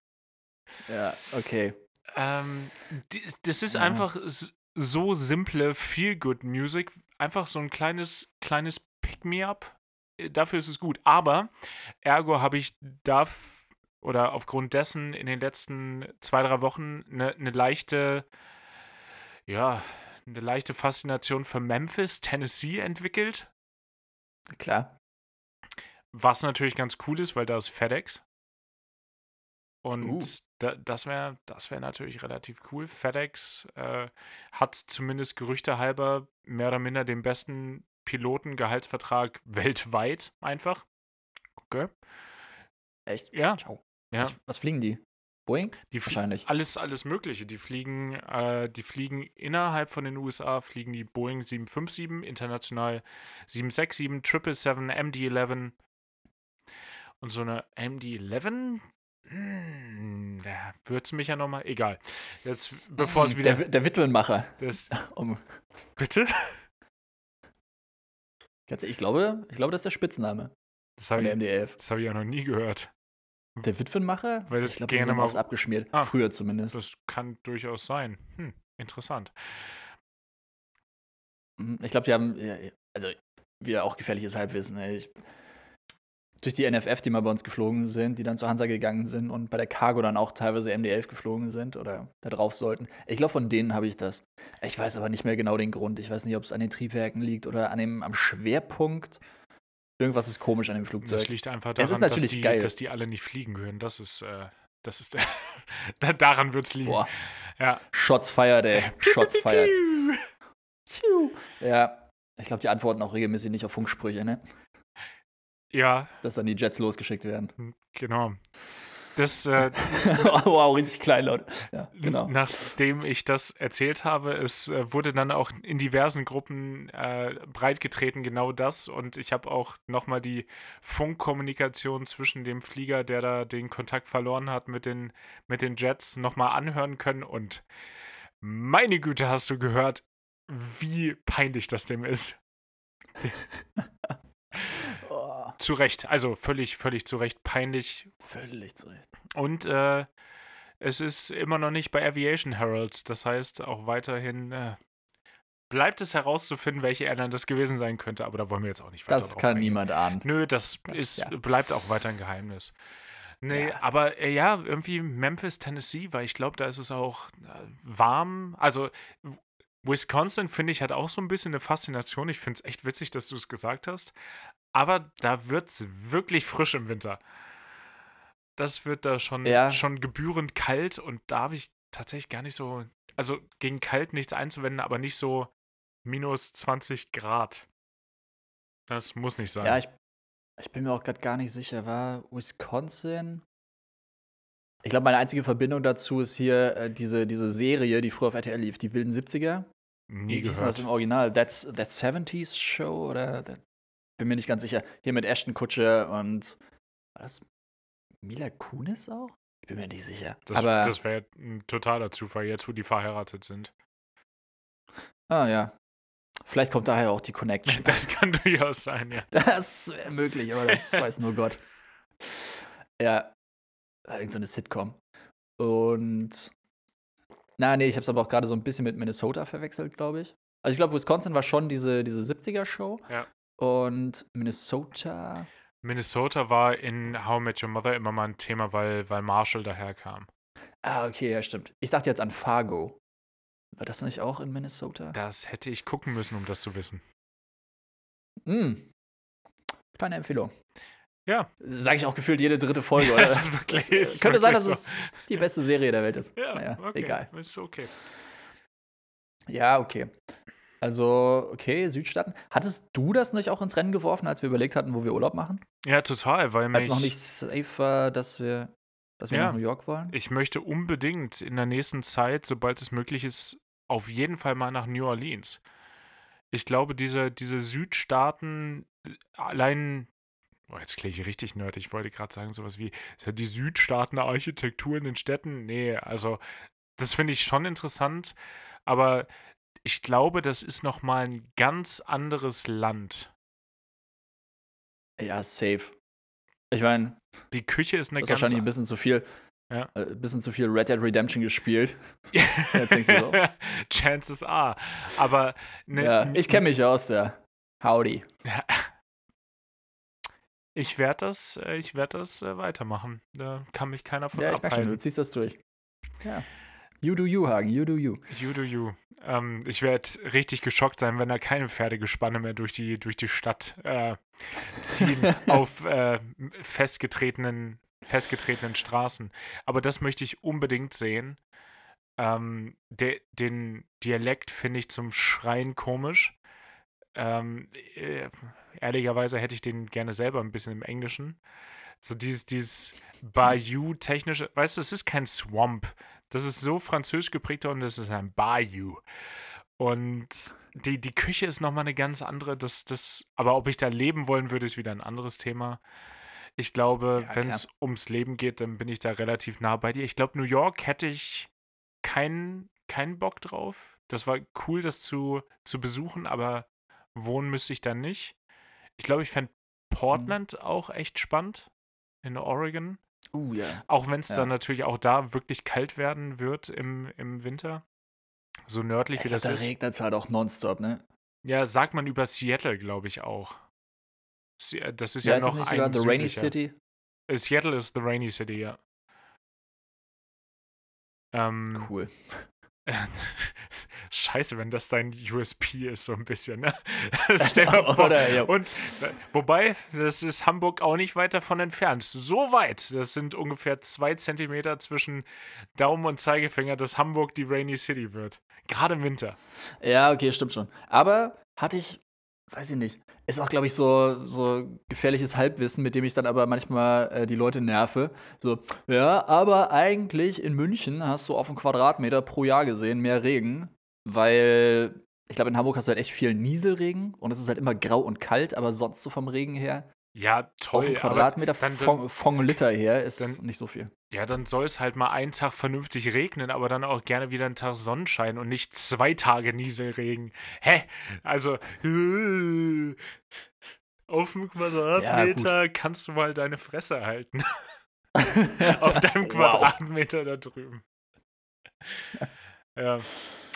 Ja, okay. Ähm, das ist Ja. einfach so simple Feel-Good-Music. Einfach so ein kleines, kleines Pick-me-up. Äh, Dafür ist es gut. Aber, ergo habe ich da oder aufgrund dessen in den letzten zwei, drei Wochen eine ne leichte, ja, eine leichte Faszination für Memphis, Tennessee entwickelt. Klar. Was natürlich ganz cool ist, weil da ist FedEx. Und Uh. da, das wäre das wär natürlich relativ cool. FedEx äh, hat zumindest Gerüchte halber mehr oder minder den besten Pilotengehaltsvertrag weltweit einfach. Okay. Echt? Ja, Ciao. ja. Was, was fliegen die? Boeing? Die Wahrscheinlich. Alles, alles Mögliche. Die fliegen, äh, die fliegen innerhalb von den USA, fliegen die Boeing 757, international 767, 777, MD-11 und so eine MD-11. Hm, da würzt mich ja nochmal. Egal. Jetzt, bevor es Hm, wieder. Der, der Witwenmacher. Das, Um, bitte? ich glaube, ich glaube, das ist der Spitzname Das von habe der ich, MD11. das hab ich ja noch nie gehört. Der Witwenmacher? Weil das ich glaube, die gerne sind mal- oft abgeschmiert. Ah. Früher zumindest. Das kann durchaus sein. Hm, interessant. Mhm, Ich glaube, die haben, also wieder auch gefährliches Halbwissen. Ich, durch die NFF, die mal bei uns geflogen sind, die dann zur Hansa gegangen sind und bei der Cargo dann auch teilweise MD11 geflogen sind oder da drauf sollten. Ich glaube, von denen habe ich das. Ich weiß aber nicht mehr genau den Grund. Ich weiß nicht, ob es an den Triebwerken liegt oder an dem, am Schwerpunkt. Irgendwas ist komisch an dem Flugzeug. Das liegt einfach Es daran, ist dass, natürlich die, geil. dass die alle nicht fliegen können. Das ist, äh, das ist, da- daran wird es liegen. Boah, Ja. Shots fired, ey. Shots fired. Ja, ich glaube, die antworten auch regelmäßig nicht auf Funksprüche, ne? Ja, Dass dann die Jets losgeschickt werden. genau. Das, äh, wow, richtig kleinlaut. Ja, genau. nachdem ich das erzählt habe, es äh, wurde dann auch in diversen Gruppen äh, breitgetreten, genau das. Und ich habe auch nochmal die Funkkommunikation zwischen dem Flieger, der da den Kontakt verloren hat, mit den, mit den Jets nochmal anhören können. Und meine Güte, hast du gehört, wie peinlich das dem ist. Zu Recht, also völlig, völlig zu Recht peinlich. völlig zurecht. Und äh, es ist immer noch nicht bei Aviation Heralds. Das heißt, auch weiterhin äh, bleibt es herauszufinden, welche Airline das gewesen sein könnte. Aber da wollen wir jetzt auch nicht weiter Das kann eingehen. niemand ahnen. Nö, das, Das- ist, ja. bleibt auch weiter ein Geheimnis. Nee, Ja. aber äh, ja, irgendwie Memphis, Tennessee, weil ich glaube, da ist es auch äh, warm. Also Wisconsin, finde ich, hat auch so ein bisschen eine Faszination. Ich finde es echt witzig, dass du es gesagt hast. Aber da wird es wirklich frisch im Winter. Das wird da schon, Ja. schon gebührend kalt und da habe ich tatsächlich gar nicht so, also gegen kalt nichts einzuwenden, aber nicht so minus 20 Grad. Das muss nicht sein. Ja, ich, ich bin mir auch gerade gar nicht sicher. War Wisconsin? Ich glaube, meine einzige Verbindung dazu ist hier äh, diese, diese Serie, die früher auf RTL lief, die wilden 70er. Nie Wie denn das gehört. im Original? That's That 70s Show oder that, bin mir nicht ganz sicher. Hier mit Ashton Kutscher und war das Mila Kunis auch? Ich bin mir nicht sicher. Das, Aber das wäre ein totaler Zufall, jetzt wo die verheiratet sind. ah ja, vielleicht kommt daher auch die Connection. Das kann durchaus sein, ja. Das wäre möglich, aber das weiß nur Gott. Ja, irgend so eine Sitcom. Und na, nee, ich habe es aber auch gerade so ein bisschen mit Minnesota verwechselt, glaube ich. Also ich glaube, Wisconsin war schon diese, diese 70er-Show. Ja. Und Minnesota. Minnesota war in How I Met Your Mother immer mal ein Thema, weil, weil Marshall daherkam. Ah, okay, ja, stimmt. Ich dachte jetzt an Fargo. War das nicht auch in Minnesota? Das hätte ich gucken müssen, um das zu wissen. Mm. Kleine Empfehlung. Ja. Sage ich auch gefühlt jede dritte Folge, oder? Das ist wirklich- Es, ist könnte sein, dass wirklich es die beste Serie der Welt ist. Ja, Naja, okay. egal. Ist okay. Ja, okay. Also, okay, Südstaaten. Hattest du das nicht auch ins Rennen geworfen, als wir überlegt hatten, wo wir Urlaub machen? Ja, total, weil Als mich, noch nicht safe war, dass wir, dass wir Ja. nach New York wollen? ich möchte unbedingt in der nächsten Zeit, sobald es möglich ist, auf jeden Fall mal nach New Orleans. Ich glaube, diese, diese Südstaaten allein, oh, jetzt klinge ich richtig nerdig, ich wollte gerade sagen, sowas wie die Südstaaten Architektur in den Städten. Nee, also das finde ich schon interessant, aber ich glaube, das ist nochmal ein ganz anderes Land. Ja, safe. Ich meine, Die Küche ist eine ganz wahrscheinlich ein bisschen zu viel, Ja. äh, ein bisschen zu viel Red Dead Redemption gespielt. Jetzt denkst du so. Chances are. Aber ne, ja, ich kenne mich aus der Howdy. Ich werde das, äh, ich werd das äh, weitermachen. Da kann mich keiner von Ja, merke schon, du abhalten. ziehst das durch. Ja. You do you, Hagen, you do you. You do you. Ähm, ich werde richtig geschockt sein, wenn da keine Pferdegespanne mehr durch die, durch die Stadt äh, ziehen auf äh, festgetretenen, festgetretenen Straßen. Aber das möchte ich unbedingt sehen. Ähm, de, den Dialekt finde ich zum Schreien komisch. Ähm, äh, ehrlicherweise hätte ich den gerne selber ein bisschen im Englischen. So dieses, dieses Bayou-technische, weißt du, es ist kein Swamp. Das ist so französisch geprägt und das ist ein Bayou. Und die, die Küche ist nochmal eine ganz andere. Das, das, aber ob ich da leben wollen würde, ist wieder ein anderes Thema. Ich glaube, Ja, wenn es ums Leben geht, dann bin ich da relativ nah bei dir. Ich glaube, New York hätte ich keinen keinen Bock drauf. Das war cool, das zu, zu besuchen, aber wohnen müsste ich da nicht. Ich glaube, ich fände Portland auch echt spannend in Oregon. Uh, ja. Auch wenn es Ja. dann natürlich auch da wirklich kalt werden wird im, im Winter. So nördlich wie Ich glaub, das da ist. regnet es halt auch nonstop, ne? Ja, sagt man über Seattle, glaube ich auch. Se- Das ist Ja, ja, ist noch ein sogar The Rainy. City? Äh, Seattle ist the Rainy City, ja. Ähm, Cool. Scheiße, wenn das dein USP ist, so ein bisschen, ne? Stell mal vor. Oder, ja. Und äh, wobei, das ist Hamburg auch nicht weit davon entfernt. So weit. Das sind ungefähr zwei Zentimeter zwischen Daumen und Zeigefinger, dass Hamburg die Rainy City wird. Gerade im Winter. Ja, okay, stimmt schon. Aber hatte ich, weiß ich nicht, ist auch, glaube ich, so, so gefährliches Halbwissen, mit dem ich dann aber manchmal äh, die Leute nerve. So, ja, aber eigentlich in München hast du auf einen Quadratmeter pro Jahr gesehen mehr Regen, weil ich glaube, in Hamburg hast du halt echt viel Nieselregen und es ist halt immer grau und kalt, aber sonst so vom Regen her, Ja, auf toll. aber Quadratmeter dann- von, von Liter her ist dann- nicht so viel. Ja, dann soll es halt mal einen Tag vernünftig regnen, aber dann auch gerne wieder einen Tag Sonnenschein und nicht zwei Tage Nieselregen. Hä? Also, äh, auf dem Quadratmeter kannst du mal deine Fresse halten. auf deinem Wow. Quadratmeter da drüben. Ja.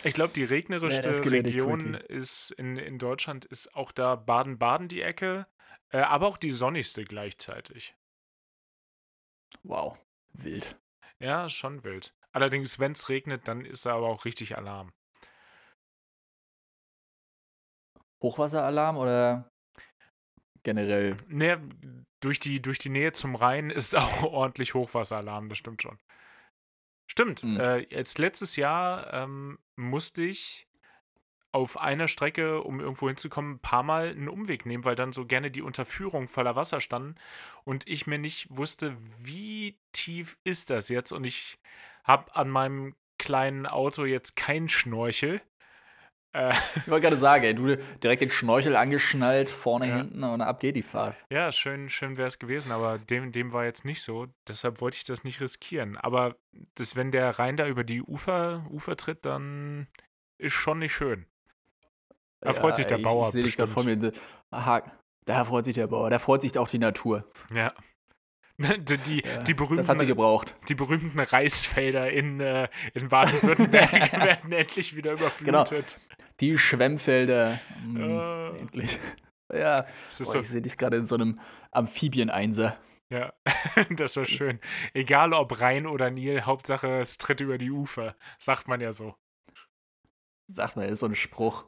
Ich glaube, die Ja, regnerischste gelehrt dich Region ist in, in Deutschland ist auch da Baden-Baden die Ecke, äh, aber auch die sonnigste gleichzeitig. Wow, wild. Ja, schon wild. Allerdings, wenn es regnet, dann ist da aber auch richtig Alarm. Hochwasseralarm oder generell? Ne, durch die, durch die Nähe zum Rhein ist auch ordentlich Hochwasseralarm, das stimmt schon. Stimmt, Hm. äh, jetzt letztes Jahr ähm, musste ich auf einer Strecke, um irgendwo hinzukommen, ein paar Mal einen Umweg nehmen, weil dann so gerne die Unterführung voller Wasser standen und ich mir nicht wusste, wie tief ist das jetzt und ich habe an meinem kleinen Auto jetzt keinen Schnorchel. Äh, Ich wollte gerade sagen, ey, du direkt den Schnorchel angeschnallt, vorne, Ja. hinten und ab geht die Fahrt. Ja, schön, schön wäre es gewesen, aber dem, dem war jetzt nicht so. Deshalb wollte ich das nicht riskieren. Aber das, wenn der Rhein da über die Ufer, Ufer tritt, dann ist schon nicht schön. Da freut sich der Bauer Ich sehe gerade vor mir. Aha, da freut sich der Bauer. Da freut sich auch die Natur. Ja. Die, die, Ja, die, das hat sie berühmten, gebraucht. die berühmten Reisfelder in, äh, in Baden-Württemberg werden endlich wieder Genau. überflutet. Die Schwemmfelder. Mm, Äh. Endlich. Ja, boah, ich sehe dich gerade in so einem Amphibien-Einser. ja, das war schön. Egal ob Rhein oder Nil, Hauptsache es tritt über die Ufer. Sagt man ja so. Sag mal, ist so ein Spruch.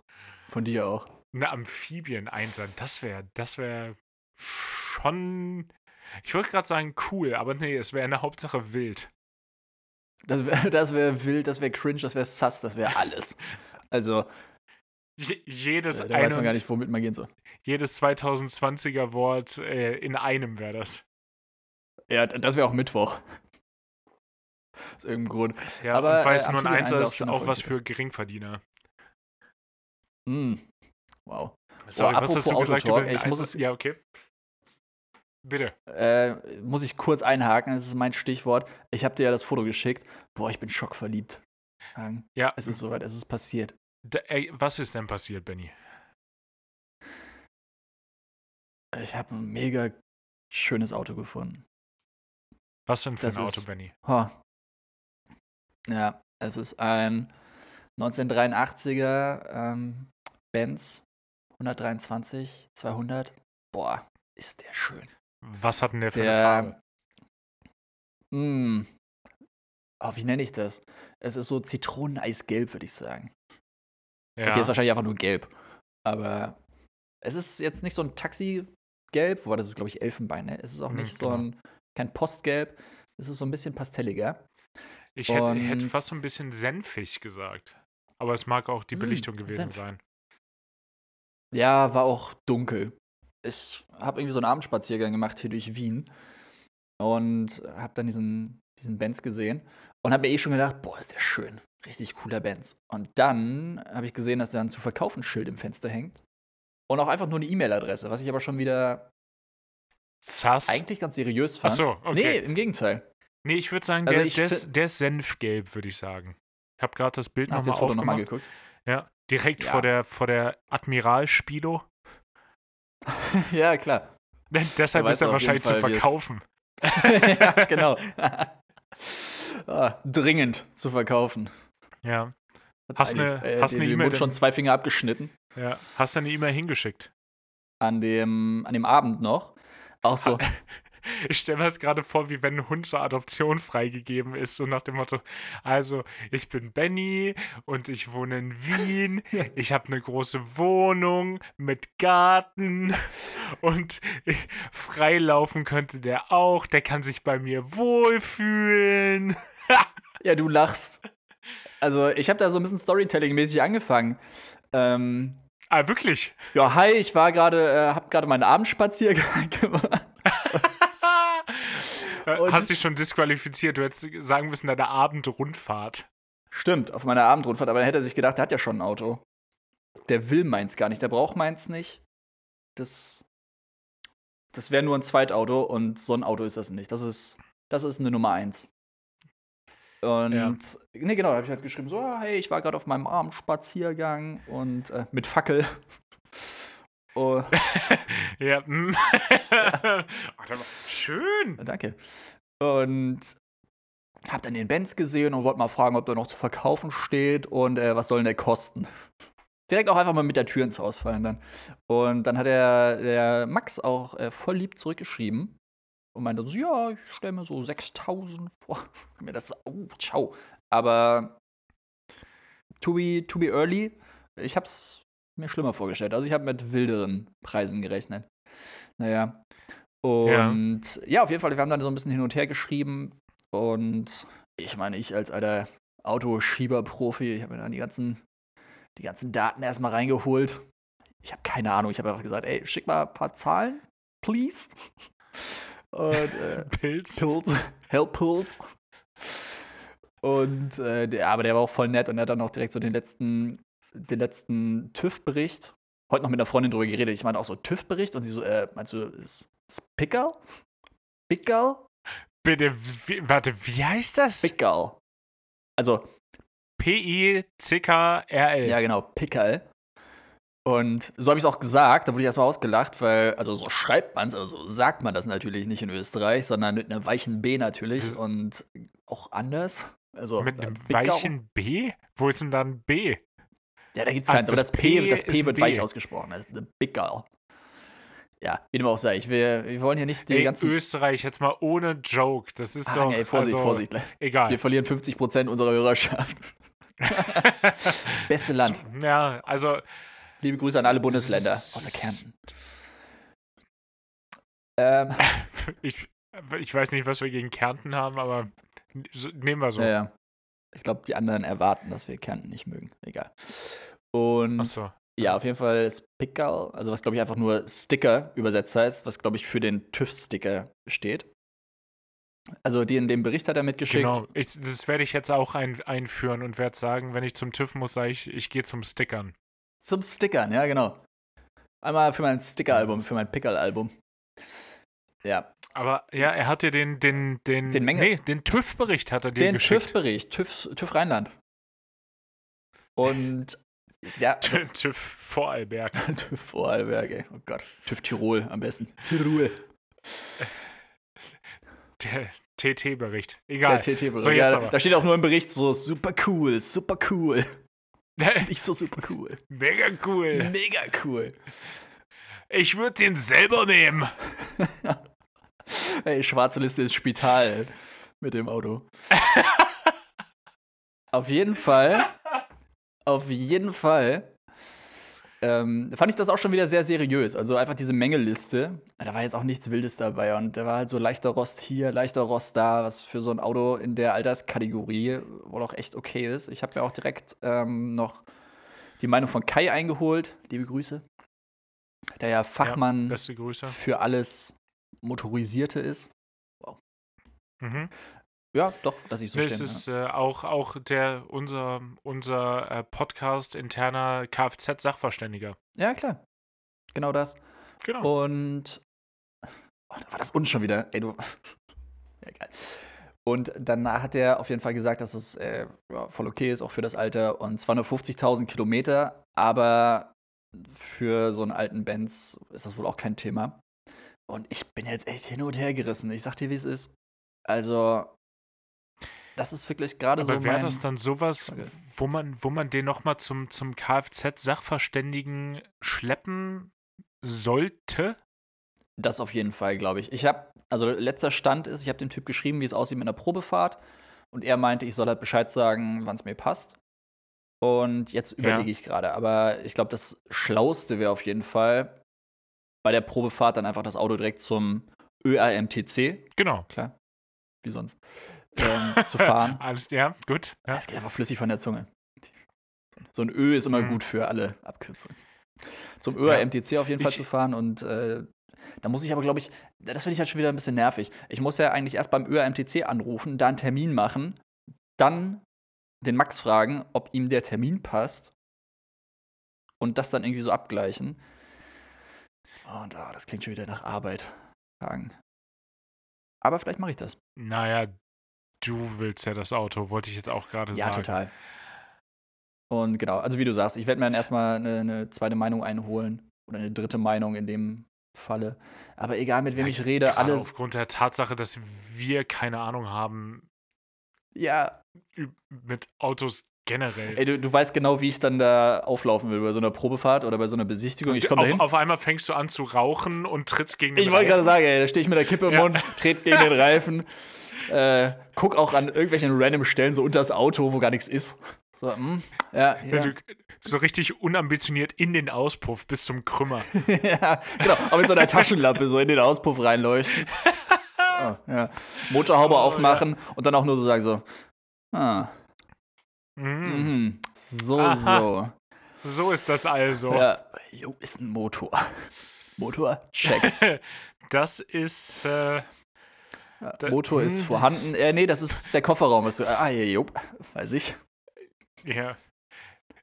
Von dir auch. Eine Amphibien-Einsatz, das wäre, das wäre schon. Ich wollte gerade sagen cool, aber nee, es wäre eine Hauptsache wild. Das wäre das wär wild, das wäre cringe, das wäre sass, das wäre alles. Also, Je, jedes, da, da weiß man gar nicht, womit man gehen soll. jedes 2020er Wort äh, in einem wäre das. Ja, das wäre auch Mittwoch. Aus irgendeinem Grund. Ja, Aber, und weil äh, es nur ein Einser auch ist, auch was für Geringverdiener. Mm. Wow. Sorry, was hast du gesagt über ich muss es- Ja, okay. Bitte. Äh, muss ich kurz einhaken, das ist mein Stichwort. Ich habe dir ja das Foto geschickt. Boah, ich bin schockverliebt. Sagen, Ja, Es ist soweit, es ist passiert. d- ey, was ist denn passiert, Benny? Ich habe ein mega schönes Auto gefunden. Was denn für Das ein Auto, ist- Benny? Ha. Ja, es ist ein 1983er ähm, Benz 123 200. Boah, ist der schön. Was hat denn der für eine Der. Farbe? Mh, oh, wie nenne ich das? Es ist so Zitroneneisgelb, würde ich sagen. Ja. Okay, ist wahrscheinlich einfach nur gelb. Aber es ist jetzt nicht so ein Taxi-Gelb, wobei das ist, glaube ich, Elfenbein. Ne? Es ist auch Hm, nicht so genau. ein, kein Postgelb. Es ist so ein bisschen pastelliger. Ich hätte, hätte fast so ein bisschen senfig gesagt. Aber es mag auch die Mm, Belichtung gewesen Senf. sein. Ja, war auch dunkel. Ich habe irgendwie so einen Abendspaziergang gemacht hier durch Wien und habe dann diesen, diesen Benz gesehen und habe mir eh schon gedacht, boah, ist der schön. Richtig cooler Benz. Und dann habe ich gesehen, dass da ein zu verkaufen Schild im Fenster hängt und auch einfach nur eine E-Mail-Adresse, was ich aber schon wieder Zass. eigentlich ganz seriös Ach fand. so, okay. Nee, im Gegenteil. Nee, ich würde sagen, Also der, ich fi- der ist senfgelb, würde ich sagen. Ich habe gerade das Bild Hast du nochmal das Foto nochmal aufgemacht. geguckt? ja, direkt Ja. vor der, vor der Admiral Spilo. ja, klar. Deshalb ist er wahrscheinlich zu Fall, es- verkaufen. ja, genau. ah, dringend zu verkaufen. Ja. Hat's Hast eilig. ne- äh, hast dem- E-Mail wurde schon zwei Finger abgeschnitten. ja. Hast du eine E-Mail hingeschickt? An dem, an dem Abend noch. Auch so. Ich stelle mir das gerade vor, wie wenn ein Hund zur Adoption freigegeben ist, so nach dem Motto, also ich bin Benny und ich wohne in Wien, ich habe eine große Wohnung mit Garten und freilaufen könnte der auch, der kann sich bei mir wohlfühlen. Ja, du lachst. Also, ich habe da so ein bisschen Storytelling-mäßig angefangen. Ähm, Ah, wirklich? ja, hi, ich war gerade, äh, hab gerade meinen Abendspaziergang gemacht. Äh, Hast dich schon disqualifiziert, du hättest sagen müssen, deine Abendrundfahrt. Stimmt, auf meiner Abendrundfahrt, aber dann hätte er sich gedacht, der hat ja schon ein Auto. Der will meins gar nicht, der braucht meins nicht. Das, das wäre nur ein Zweitauto und so ein Auto ist das nicht. Das ist, das ist eine Nummer eins. Und, Ja. nee, genau, da habe ich halt geschrieben, so, ah, hey, ich war gerade auf meinem Abendspaziergang und äh, mit Fackel. Oh, Ja, mm. War schön. danke. Und hab dann den Benz gesehen und wollte mal fragen, ob der noch zu verkaufen steht und äh, was soll denn der kosten. Direkt auch einfach mal mit der Tür ins Haus fallen dann. Und dann hat der, der Max auch äh, voll lieb zurückgeschrieben und meinte so, ja, ich stelle mir so 6000 vor. Mir das, oh, ciao. Aber to be, to be early, ich hab's mir schlimmer vorgestellt. Also ich habe mit wilderen Preisen gerechnet. Naja. Und ja. ja, auf jeden Fall, wir haben dann so ein bisschen hin und her geschrieben. Und ich meine, ich als alter Autoschieber-Profi, ich habe mir dann die ganzen, die ganzen Daten erstmal reingeholt. Ich habe keine Ahnung, ich habe einfach gesagt, ey, schick mal ein paar Zahlen, please. Und, äh, Pilz. Pilz. Help Pilz. Und äh, der, aber der war auch voll nett und er hat dann auch direkt so den letzten, den letzten TÜV-Bericht. Heute noch mit einer Freundin drüber geredet. Ich meine auch so TÜV-Bericht und sie so, äh, meinst du, ist das Pickel? Pickel? Bitte, wie, warte, wie heißt das? Pickel. Also. P-I-C-K-R-L. Ja, genau, Pickel. Und so habe ich es auch gesagt, da wurde ich erstmal ausgelacht, weil, also so schreibt man es, also so sagt man das natürlich nicht in Österreich, sondern mit einem weichen B natürlich und auch anders. Also, mit einem weichen B? Wo ist denn dann B? Ja, da gibt es keins, aber das P, das P wird B. weich ausgesprochen. Das ist Big Girl. Ja, wie dem auch sei. Ich will, wir wollen hier nicht die ey, ganzen. Österreich, jetzt mal ohne Joke. Das ist ah, doch. Ey, Vorsicht, also, Vorsicht. Egal. Wir verlieren 50 Prozent unserer Hörerschaft. Beste Land. Ja, also. Liebe Grüße an alle Bundesländer, außer Kärnten. Ähm. ich, ich weiß nicht, was wir gegen Kärnten haben, aber nehmen wir so. Ja, ja. Ich glaube, die anderen erwarten, dass wir Kärnten nicht mögen. Egal. Und so. ja, auf jeden Fall Spickal, also was glaube ich einfach nur Sticker übersetzt heißt, was glaube ich für den TÜV-Sticker steht. Also die in dem Bericht hat er mitgeschickt. Genau, ich, das werde ich jetzt auch ein, einführen und werde sagen, wenn ich zum TÜV muss, sage ich, ich gehe zum Stickern. Zum Stickern, ja, genau. Einmal für mein Sticker-Album, für mein Pickerl-Album. Ja. Aber ja, er hat dir den, den, den, den, Menge nee, den TÜV-Bericht hat er dir den geschickt. Den TÜV-Bericht, TÜV, TÜV Rheinland. Und ja. TÜV Vorarlberg. TÜV Vorarlberg, ey. Oh Gott. TÜV Tirol am besten. Tirol. Der TT-Bericht. Egal. Der TT-Bericht. So, ja, da steht auch nur im Bericht so super cool, super cool. Nicht so super cool. Mega cool. Mega cool. Ich würde den selber nehmen. Ey, schwarze Liste ist Spital mit dem Auto. auf jeden Fall, auf jeden Fall ähm, fand ich das auch schon wieder sehr seriös. Also einfach diese Mengeliste. Da war jetzt auch nichts Wildes dabei. Und da war halt so leichter Rost hier, leichter Rost da, was für so ein Auto in der Alterskategorie wohl auch echt okay ist. Ich habe mir auch direkt ähm, noch die Meinung von Kai eingeholt. Liebe Grüße. Der ja Fachmann ja, für alles Motorisierte ist. Wow. Mhm. Ja, doch, dass ich so Das ist ja. äh, auch, auch der, unser, unser äh, Podcast interner Kfz-Sachverständiger. Ja, klar. Genau das. Genau. Und oh, da war das uns schon wieder. Ey, du. ja, geil. Und dann hat er auf jeden Fall gesagt, dass es äh, ja, voll okay ist, auch für das Alter. Und 250.000 Kilometer, aber für so einen alten Benz ist das wohl auch kein Thema. Und ich bin jetzt echt hin und her gerissen. Ich sag dir, wie es ist. Also, das ist wirklich gerade so. Aber wäre das dann sowas, wo man, wo man den nochmal zum, zum Kfz-Sachverständigen schleppen sollte? Das auf jeden Fall, glaube ich. Ich habe, also letzter Stand ist, ich habe dem Typ geschrieben, wie es aussieht mit einer Probefahrt. Und er meinte, ich soll halt Bescheid sagen, wann es mir passt. Und jetzt überlege ja. ich gerade. Aber ich glaube, das Schlauste wäre auf jeden Fall, bei der Probefahrt dann einfach das Auto direkt zum ÖRMTC. Genau. Klar. Wie sonst ähm, zu fahren. Alles, ja, gut. Ja. Es geht einfach flüssig von der Zunge. So ein Ö ist immer mhm. gut für alle Abkürzungen. Zum Ö MTC ja. auf jeden Fall ich, zu fahren und äh, da muss ich aber, glaube ich, das finde ich halt schon wieder ein bisschen nervig. Ich muss ja eigentlich erst beim ÖRMTC anrufen, da einen Termin machen, dann den Max fragen, ob ihm der Termin passt und das dann irgendwie so abgleichen. Und oh, das klingt schon wieder nach Arbeit. Aber vielleicht mache ich das. Naja, du willst ja das Auto, wollte ich jetzt auch gerade ja, sagen. Ja, total. Und genau, also wie du sagst, ich werde mir dann erstmal eine, eine, zweite Meinung einholen oder eine dritte Meinung in dem Falle. Aber egal, mit wem ja, ich rede, alles. Aufgrund der Tatsache, dass wir keine Ahnung haben. Ja. Mit Autos generell. Ey, du, du weißt genau, wie ich dann da auflaufen will, bei so einer Probefahrt oder bei so einer Besichtigung. Ich auf, auf einmal fängst du an zu rauchen und trittst gegen den Ich wollte gerade sagen, ey, da stehe ich mit der Kippe im ja. Mund, trete gegen den Reifen. Äh, guck auch an irgendwelchen random Stellen so unter das Auto, wo gar nichts ist. So, hm, ja, ja. So richtig unambitioniert in den Auspuff bis zum Krümmer. ja, genau. Aber mit so einer Taschenlampe so in den Auspuff reinleuchten. Oh, ja. Motorhaube Oh, aufmachen und dann auch nur so sagen so, ah, Mhm. mhm, so, Aha. so. So ist das also. Ja, jo, ist ein Motor. Motor, check. Das ist. Äh, Ja, Da- Motor ist hm, vorhanden. Äh, nee, das ist der Kofferraum. Ist so, ah, ja, jo, weiß ich. ja.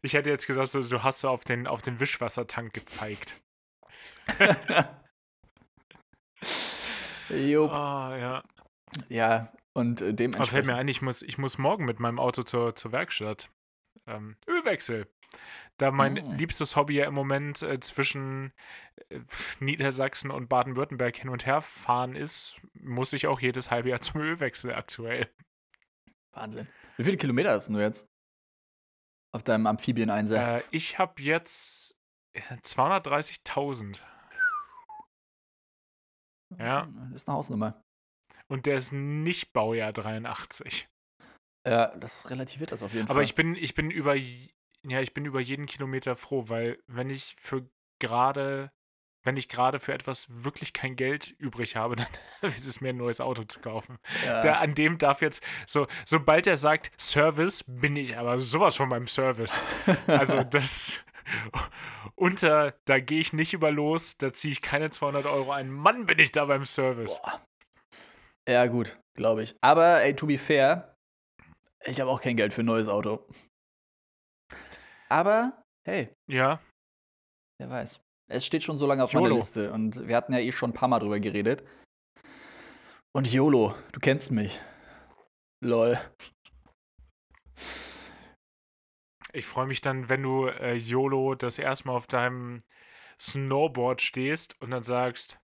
Ich hätte jetzt gesagt, du hast so auf den, auf den Wischwassertank gezeigt. Jo. Ah, ja. Ja, und äh, Aber fällt dementsprechend. mir ein, ich muss, ich muss morgen mit meinem Auto zur, zur Werkstatt. Ähm, Ölwechsel. Da mein Mm. liebstes Hobby ja im Moment äh, zwischen äh, Niedersachsen und Baden-Württemberg hin und her fahren ist, muss ich auch jedes halbe Jahr zum Ölwechsel aktuell. Wahnsinn. Wie viele Kilometer hast du jetzt? Auf deinem Amphibien-Einser? Äh, ich habe jetzt äh, 230.000 ja. Das ist eine Hausnummer. Und der ist nicht Baujahr 83. Ja, das relativiert das auf jeden Fall. Aber ich bin, ich bin über, ja, ich bin über jeden Kilometer froh, weil wenn ich für gerade, wenn ich gerade für etwas wirklich kein Geld übrig habe, dann wird es mir ein neues Auto zu kaufen. ja. Der, an dem darf jetzt, so, sobald er sagt Service, bin ich aber sowas von meinem Service. Also das, unter, da gehe ich nicht über los, da ziehe ich keine 200 Euro ein. Mann, bin ich da beim Service. Boah. Ja, gut, glaube ich. Aber, ey, to be fair, ich habe auch kein Geld für ein neues Auto. Aber, hey, Ja, wer weiß. Es steht schon so lange auf meiner YOLO. Liste und wir hatten ja eh schon ein paar Mal drüber geredet. Und YOLO, du kennst mich. Lol. ich freue mich dann, wenn du äh, YOLO das erste Mal auf deinem Snowboard stehst und dann sagst,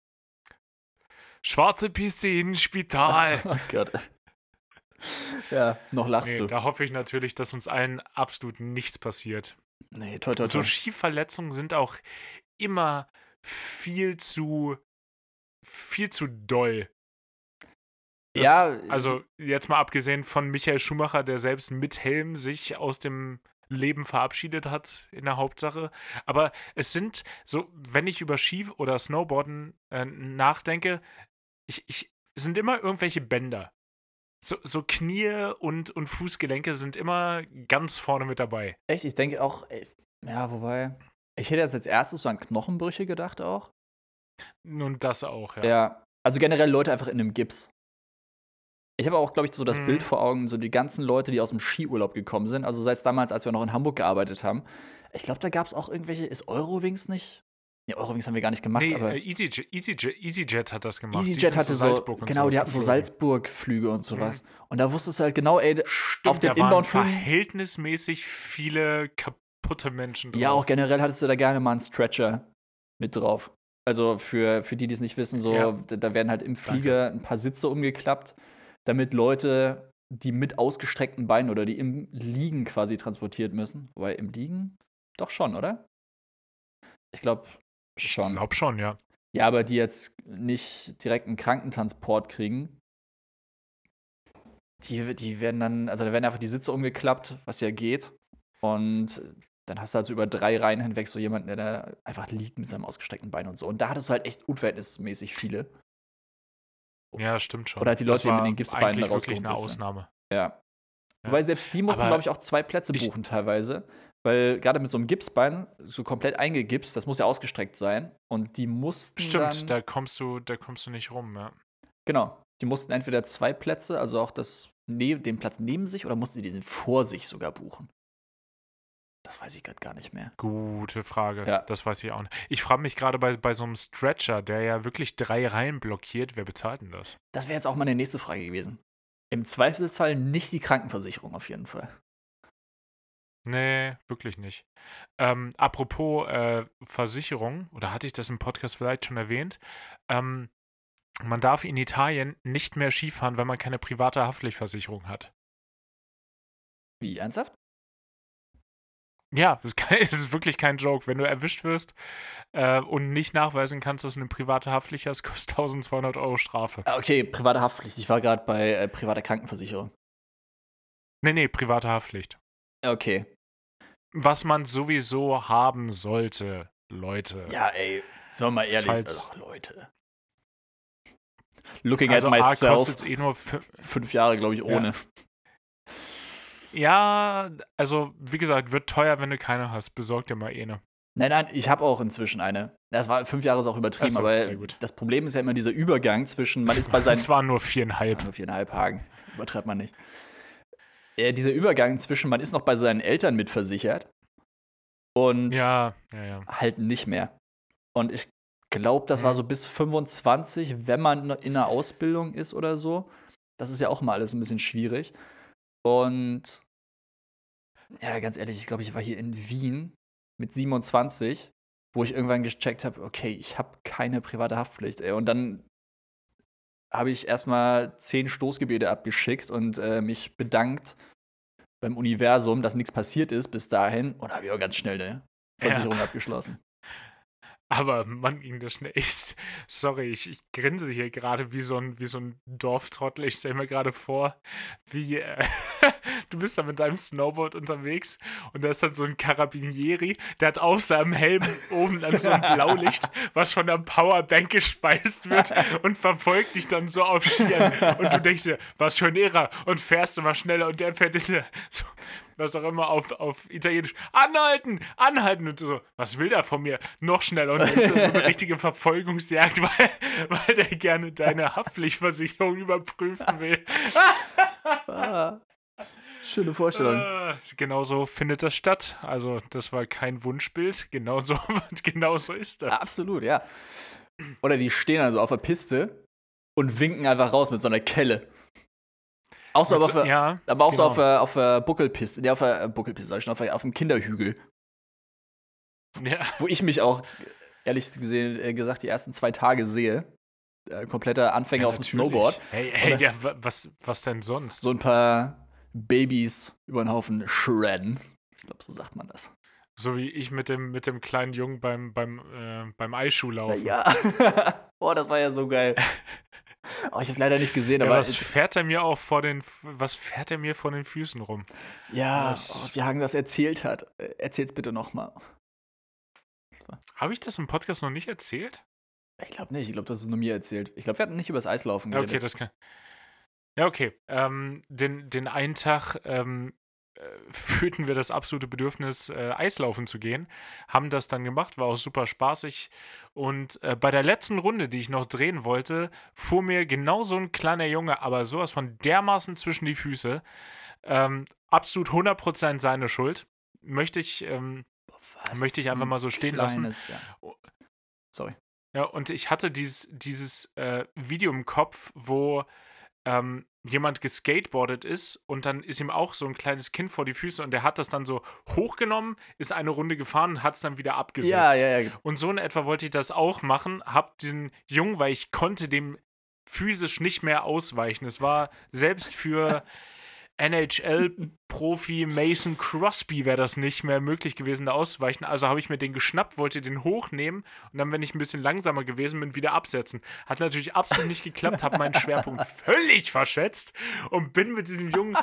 schwarze Piste in Spital. Oh Gott. Ja, noch lachst Nee, du. da hoffe ich natürlich, dass uns allen absolut nichts passiert. Nee, toi, toi, Und so. Skiverletzungen sind auch immer viel zu viel zu doll. Das, Ja, also jetzt mal abgesehen von Michael Schumacher, der selbst mit Helm sich aus dem Leben verabschiedet hat in der Hauptsache. Aber es sind so, wenn ich über Ski oder Snowboarden äh, nachdenke, ich, ich, es sind immer irgendwelche Bänder. So, so Knie und, und Fußgelenke sind immer ganz vorne mit dabei. Echt, ich denke auch, ey, ja, wobei, ich hätte jetzt als erstes so an Knochenbrüche gedacht auch. Nun, das auch, ja. Ja. Also generell Leute einfach in einem Gips. Ich habe auch, glaube ich, so das Mhm. Bild vor Augen, so die ganzen Leute, die aus dem Skiurlaub gekommen sind. Also seit damals, als wir noch in Hamburg gearbeitet haben. Ich glaube, da gab es auch irgendwelche, ist Eurowings nicht? Ja, Eurowings haben wir gar nicht gemacht, Nee, aber äh, EasyJet, EasyJet, EasyJet hat das gemacht. EasyJet hatte so, Salzburg und genau, die hatten so. Salzburg-Flüge und sowas. Und da wusstest du halt genau, ey, Stimmt, auf den Inbound-Flügen- verhältnismäßig viele kaputte Menschen drauf. Ja, auch generell hattest du da gerne mal einen Stretcher mit drauf. Also für, für die, die es nicht wissen, so, Ja. da, da werden halt im Flieger ein paar Sitze umgeklappt, damit Leute, die mit ausgestreckten Beinen oder die im Liegen quasi transportiert müssen. Wobei im Liegen doch schon, oder? Ich glaube Ich schon. glaub schon, ja. Ja, aber die jetzt nicht direkt einen Krankentransport kriegen. Die, die werden dann, also da werden einfach die Sitze umgeklappt, was ja geht. Und dann hast du halt so über drei Reihen hinweg so jemanden, der da einfach liegt mit seinem ausgestreckten Bein und so. Und da hattest du halt echt unverhältnismäßig viele. Ja, stimmt schon. Oder halt die Das Leute, die mit den Gipsbeinen eigentlich da wirklich eine. Ausnahme. Ja. Ja. Wobei selbst die mussten, glaube ich, auch zwei Plätze ich- buchen teilweise. Weil gerade mit so einem Gipsbein, so komplett eingegipst, das muss ja ausgestreckt sein. Und die mussten. Stimmt, dann, da kommst du, da kommst du nicht rum, ja. Genau. Die mussten entweder zwei Plätze, also auch das ne den Platz neben sich, oder mussten die den vor sich sogar buchen. Das weiß ich gerade gar nicht mehr. Gute Frage. Ja. Das weiß ich auch nicht. Ich frage mich gerade bei, bei so einem Stretcher, der ja wirklich drei Reihen blockiert, wer bezahlt denn das? Das wäre jetzt auch meine nächste Frage gewesen. Im Zweifelsfall nicht die Krankenversicherung auf jeden Fall. Nee, wirklich nicht. Ähm, apropos äh, Versicherung, oder hatte ich das im Podcast vielleicht schon erwähnt? Ähm, man darf in Italien nicht mehr Skifahren, wenn man keine private Haftpflichtversicherung hat. Wie, ernsthaft? Ja, das ist, ist wirklich kein Joke. Wenn du erwischt wirst äh, und nicht nachweisen kannst, dass du eine private Haftpflicht hast, kostet 1200 Euro Strafe. Ah, Okay, private Haftpflicht. Ich war gerade bei äh, privater Krankenversicherung. Nee, nee, private Haftpflicht. Okay. Was man sowieso haben sollte, Leute. Ja, ey, sind wir mal ehrlich. Falls- Ach, Leute. Looking also at myself, kostet eh nur fü- fünf Jahre, glaube ich, ohne. Ja, also wie gesagt, wird teuer, wenn du keine hast. Besorg dir mal eh eine. Nein, nein, ich habe auch inzwischen eine. Das war fünf Jahre ist auch übertrieben, so, aber das Problem ist ja immer dieser Übergang zwischen, man ist bei seinen Es waren nur viereinhalb. nur viereinhalb Hagen, übertreibt man nicht. Äh, dieser Übergang zwischen, man ist noch bei seinen Eltern mitversichert und Ja, ja, ja. halt nicht mehr. Und ich glaube, das war Mhm. so bis 25, wenn man in einer Ausbildung ist oder so. Das ist ja auch mal alles ein bisschen schwierig. Und ja, ganz ehrlich, ich glaube, ich war hier in Wien mit 27, wo ich irgendwann gecheckt habe, okay, ich habe keine private Haftpflicht. Ey. Und dann habe ich erstmal zehn Stoßgebete abgeschickt und äh, mich bedankt beim Universum, dass nichts passiert ist bis dahin. Und habe ich auch ganz schnell eine Versicherung abgeschlossen. Aber Mann, ging das schnell. Ich, sorry, ich, ich grinse hier gerade wie so ein, wie so ein Dorftrottel. Ich stelle mir gerade vor, wie äh, du bist da mit deinem Snowboard unterwegs und da ist dann so ein Carabinieri, der hat auf seinem Helm oben dann so ein Blaulicht, was von der Powerbank gespeist wird und verfolgt dich dann so auf Skiern. Und du denkst dir, was für ein Irrer und fährst immer schneller und der fährt der, so, was auch immer auf, auf Italienisch, anhalten, anhalten und so, was will der von mir? Noch schneller und dann ist das so eine richtige Verfolgungsjagd, weil, weil der gerne deine Haftpflichtversicherung überprüfen will. Schöne Vorstellung. Äh, genauso findet das statt. Also, das war kein Wunschbild. Genauso, genauso ist das. Absolut, ja. Oder die stehen also auf der Piste und winken einfach raus mit so einer Kelle. Auch so, aber, auf, ja, aber auch so genau. auf der, auf der Buckelpiste. Nee, auf der äh, Buckelpiste, sag ich schon, auf, auf dem Kinderhügel. ja. Wo ich mich auch, ehrlich gesehen, äh, gesagt, die ersten zwei Tage sehe. Äh, kompletter Anfänger ja, auf dem. Snowboard. Hey, hey Oder- ja, wa- was, was denn sonst? So ein paar Babys über den Haufen shredden. Ich glaube, so sagt man das. So wie ich mit dem, mit dem kleinen Jungen beim, beim, äh, beim Eisschuhlaufen. Ja. Boah, das war ja so geil. Oh, ich habe leider nicht gesehen, Ja, aber was fährt er mir auch vor den, was fährt er mir vor den Füßen rum? ja, oh, wie Hagen das erzählt hat. Äh, Erzähl's bitte nochmal. Habe ich das im Podcast noch nicht erzählt? Ich glaube nicht. Ich glaube, das ist nur mir erzählt. Ich glaube, wir hatten nicht über das Eislaufen geredet. okay, das kann. Ja, okay. Ähm, den, den einen Tag ähm, äh, fühlten wir das absolute Bedürfnis, äh, Eislaufen zu gehen. Haben das dann gemacht, war auch super spaßig. Und äh, bei der letzten Runde, die ich noch drehen wollte, fuhr mir genau so ein kleiner Junge, aber sowas von dermaßen zwischen die Füße. Ähm, absolut 100% seine Schuld. Möchte ich, ähm, möchte ich einfach ein mal so stehen lassen. kleines, Ja. Oh. Sorry. Ja, und ich hatte dieses, dieses äh, Video im Kopf, wo ähm, jemand geskateboardet ist und dann ist ihm auch so ein kleines Kind vor die Füße und der hat das dann so hochgenommen, ist eine Runde gefahren und hat es dann wieder abgesetzt. Ja, ja, ja. Und so in etwa wollte ich das auch machen, hab diesen Jungen, weil ich konnte dem physisch nicht mehr ausweichen. Es war selbst für NHL-Profi Mason Crosby wäre das nicht mehr möglich gewesen, da auszuweichen. Also habe ich mir den geschnappt, wollte den hochnehmen und dann, wenn ich ein bisschen langsamer gewesen bin, wieder absetzen. Hat natürlich absolut nicht geklappt, habe meinen Schwerpunkt völlig verschätzt und bin mit diesem Jungen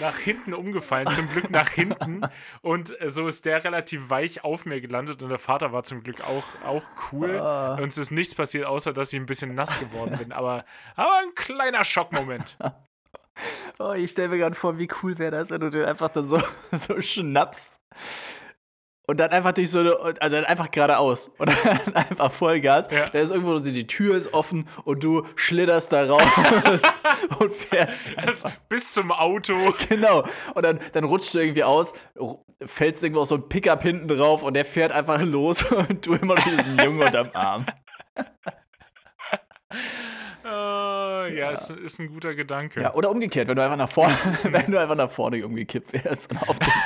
nach hinten umgefallen, zum Glück nach hinten. Und äh, so ist der relativ weich auf mir gelandet und der Vater war zum Glück auch, auch cool. Ah. Uns ist nichts passiert, außer dass ich ein bisschen nass geworden bin. Aber, aber ein kleiner Schockmoment. Oh, ich stelle mir gerade vor, wie cool wäre das, wenn du den einfach dann so, so schnappst. Und dann einfach durch so eine, also dann einfach geradeaus. Und dann einfach Vollgas. Ja. Da ist irgendwo so, die Tür ist offen und du schlitterst da raus und fährst einfach. Bis zum Auto. Genau. Und dann, dann rutscht du irgendwie aus, fällst irgendwo auf so ein Pickup hinten drauf und der fährt einfach los und du immer noch diesen Jungen unterm Arm. Äh, ja, Ist, ist ein guter Gedanke. Ja, oder umgekehrt, wenn du einfach nach vorne, wenn du einfach nach vorne umgekippt wärst und auf den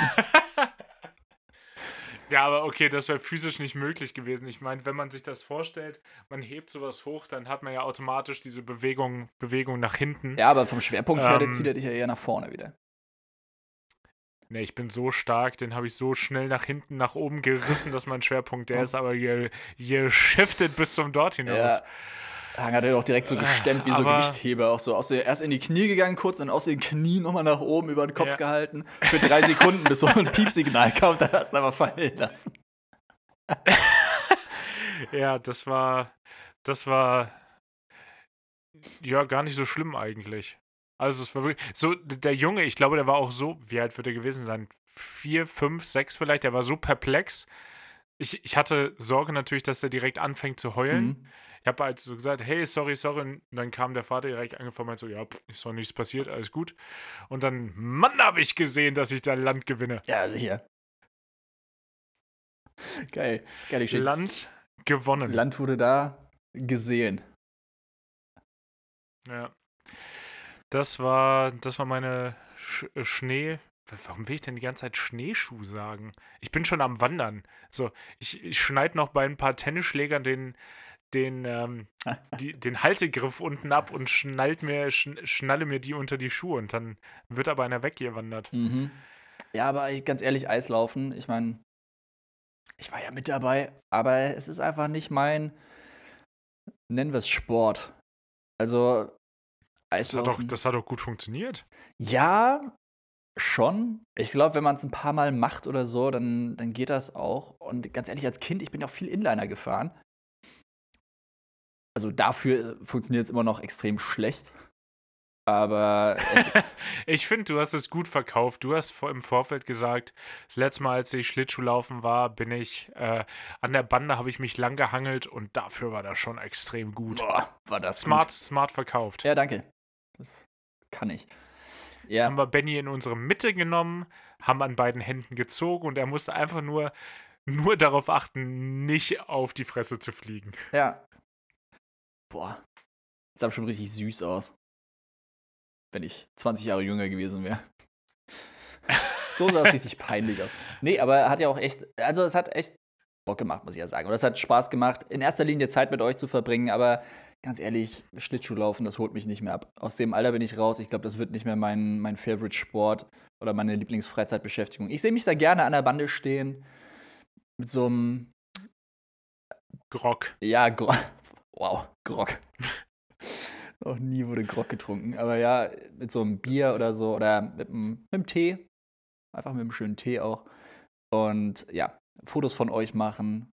Ja, aber okay, das wäre physisch nicht möglich gewesen. Ich meine, wenn man sich das vorstellt, man hebt sowas hoch, dann hat man ja automatisch diese Bewegung, Bewegung nach hinten. Ja, aber vom Schwerpunkt her, Ähm, zieht er dich ja eher nach vorne wieder. Ne, ich bin so stark, den habe ich so schnell nach hinten, nach oben gerissen, dass mein Schwerpunkt der ist, aber hier, hier shiftet bis zum dort hinaus. Ja. Hang hat er doch direkt so gestemmt wie so aber- Gewichtheber. Auch so aus der, erst in die Knie gegangen, kurz, dann aus den Knien nochmal nach oben über den Kopf Ja. gehalten. Für drei Sekunden, bis so ein Piepsignal kam, dann hast du aber fallen lassen. Ja, das war, das war ja gar nicht so schlimm eigentlich. Also es war wirklich, so der Junge, ich glaube, der war auch so, wie alt wird er gewesen sein? Vier, fünf, sechs vielleicht, der war so perplex. Ich, ich hatte Sorge natürlich, dass er direkt anfängt zu heulen. Mhm. Ich habe halt so gesagt, hey, sorry, sorry. Und dann kam der Vater direkt angefangen und meinte so, ja, pff, ist doch nichts passiert, alles gut. Und dann, Mann, habe ich gesehen, dass ich da Land gewinne. Ja, sicher. Geil. Geile Geschichte. Land gewonnen. Land wurde da gesehen. Ja. Das war, das war meine Sch äh, Schnee. Warum will ich denn die ganze Zeit Schneeschuh sagen? Ich bin schon am Wandern. So, ich, ich schneide noch bei ein paar Tennisschlägern den, den, ähm, die, den Haltegriff unten ab und schnallt mir, schn schnalle mir die unter die Schuhe und dann wird aber einer weggewandert. Mhm. Ja, aber ich, ganz ehrlich, Eislaufen, ich meine, ich war ja mit dabei, aber es ist einfach nicht mein, nennen wir es Sport. Also, Das hat, doch, Eislaufen. das hat doch gut funktioniert. Ja, schon. Ich glaube, wenn man es ein paar Mal macht oder so, dann, dann geht das auch. Und ganz ehrlich, als Kind, ich bin ja auch viel Inliner gefahren. Also dafür funktioniert es immer noch extrem schlecht. Aber Ich finde, du hast es gut verkauft. Du hast im Vorfeld gesagt, das letzte Mal, als ich Schlittschuhlaufen war, bin ich äh, an der Bande, habe ich mich lang gehangelt und dafür war das schon extrem gut. boah, war das Smart, Gut. smart verkauft. Ja, danke. Das kann ich. Ja, Haben wir Benny in unsere Mitte genommen, haben an beiden Händen gezogen und er musste einfach nur, nur darauf achten, nicht auf die Fresse zu fliegen. ja. Boah, sah schon richtig süß aus. Wenn ich 20 Jahre jünger gewesen wäre. So sah es richtig peinlich aus. Nee, aber hat ja auch echt, also es hat echt Bock gemacht, muss ich ja sagen. Oder es hat Spaß gemacht, in erster Linie Zeit mit euch zu verbringen, aber ganz ehrlich, Schlittschuhlaufen, das holt mich nicht mehr ab. Aus dem Alter bin ich raus. Ich glaube, das wird nicht mehr mein, mein Favorite-Sport oder meine Lieblingsfreizeitbeschäftigung. Ich sehe mich da gerne an der Bande stehen mit so einem, Grog. ja, Gro wow, Grog. Noch nie wurde Grog getrunken, aber ja, mit so einem Bier oder so oder mit einem, mit einem Tee. Einfach mit einem schönen Tee auch. Und ja, Fotos von euch machen.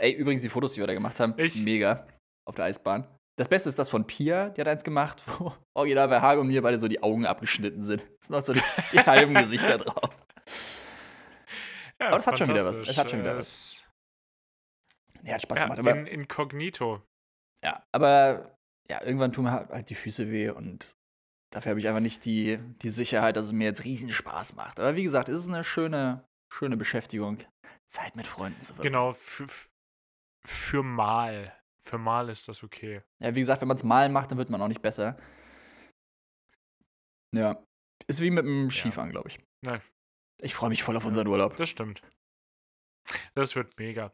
Ey, übrigens, die Fotos, die wir da gemacht haben, Ich- mega auf der Eisbahn. Das Beste ist das von Pia, die hat eins gemacht, wo original bei Hage und mir beide so die Augen abgeschnitten sind. Es sind noch so die, die halben Gesichter drauf. Ja, Aber das hat schon wieder was. Es hat schon wieder Äh, was. Nee, hat Spaß Ja, gemacht. Aber, in, inkognito. ja, aber ja, irgendwann tun mir halt halt die Füße weh und dafür habe ich einfach nicht die, die Sicherheit, dass es mir jetzt riesen Spaß macht. Aber wie gesagt, es ist eine schöne, schöne Beschäftigung, Zeit mit Freunden zu verbringen. Genau, für, für mal. Für mal ist das okay. Ja, wie gesagt, wenn man es mal macht, dann wird man auch nicht besser. Ja. Ist wie mit dem Skifahren, glaube ich. Nein. Ich freue mich voll auf Ja. unseren Urlaub. Das stimmt. Das wird mega.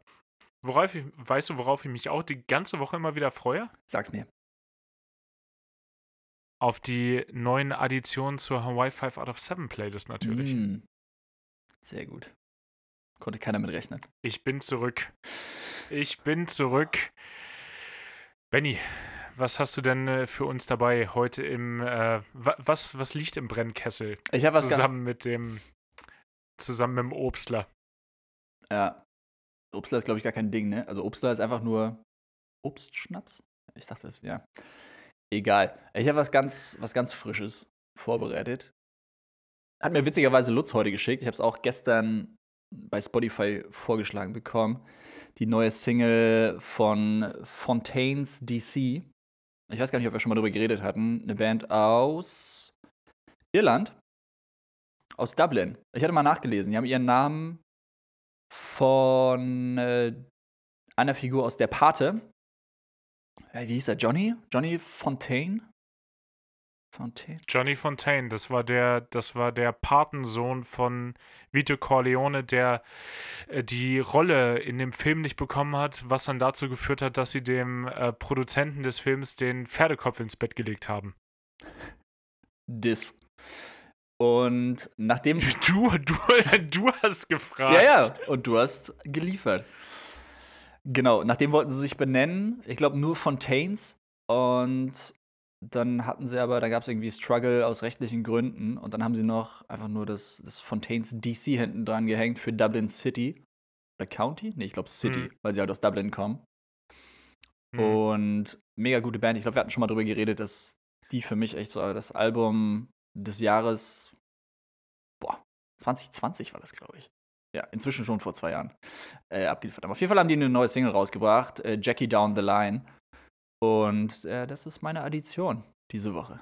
Worauf ich, weißt du, worauf ich mich auch die ganze Woche immer wieder freue? Sag's mir. Auf die neuen Additionen zur Hawaii 5 out of 7 Playlist natürlich. Mm. Sehr gut. Konnte keiner mit rechnen. Ich bin zurück. Ich bin zurück. Benny, was hast du denn äh, für uns dabei heute im, äh, wa was, was liegt im Brennkessel? Ich habe was Zusammen mit dem, zusammen mit dem Obstler. Ja. Obstler ist, glaube ich, gar kein Ding, ne? Also Obstler ist einfach nur Obstschnaps? Ich dachte das, ja. Egal. Ich habe was ganz, was ganz Frisches vorbereitet. Hat mir witzigerweise Lutz heute geschickt. Ich habe es auch gestern bei Spotify vorgeschlagen bekommen. Die neue Single von Fontaines DC. Ich weiß gar nicht, ob wir schon mal darüber geredet hatten. Eine Band aus Irland. Aus Dublin. Ich hatte mal nachgelesen. Die haben ihren Namen von äh, einer Figur aus der Pate. Äh, wie hieß er? Johnny? Johnny Fontaine? Fontaine? Johnny Fontaine, das war der, das war der Patensohn von Vito Corleone, der äh, die Rolle in dem Film nicht bekommen hat, was dann dazu geführt hat, dass sie dem äh, Produzenten des Films den Pferdekopf ins Bett gelegt haben. Dis. Und nachdem. Du, du, du hast gefragt. Ja, ja, und du hast geliefert. Genau, nach dem wollten sie sich benennen. Ich glaube nur Fontaines. Und dann hatten sie aber, da gab es irgendwie Struggle aus rechtlichen Gründen. Und dann haben sie noch einfach nur das, das Fontaines DC hinten dran gehängt für Dublin City. Oder County? Nee, ich glaube City, mhm. weil sie halt aus Dublin kommen. Mhm. Und mega gute Band. Ich glaube, wir hatten schon mal drüber geredet, dass die für mich echt so das Album des Jahres, boah, 2020 war das, glaube ich. Ja, inzwischen schon vor zwei Jahren äh, abgeliefert haben. Auf jeden Fall haben die eine neue Single rausgebracht, äh, Jackie Down the Line. Und äh, das ist meine Addition diese Woche.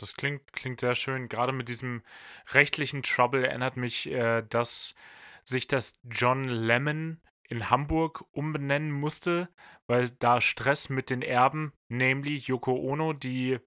Das klingt, klingt sehr schön. Gerade mit diesem rechtlichen Trouble erinnert mich, äh, dass sich das John Lemon in Hamburg umbenennen musste, weil da Stress mit den Erben, nämlich Yoko Ono, die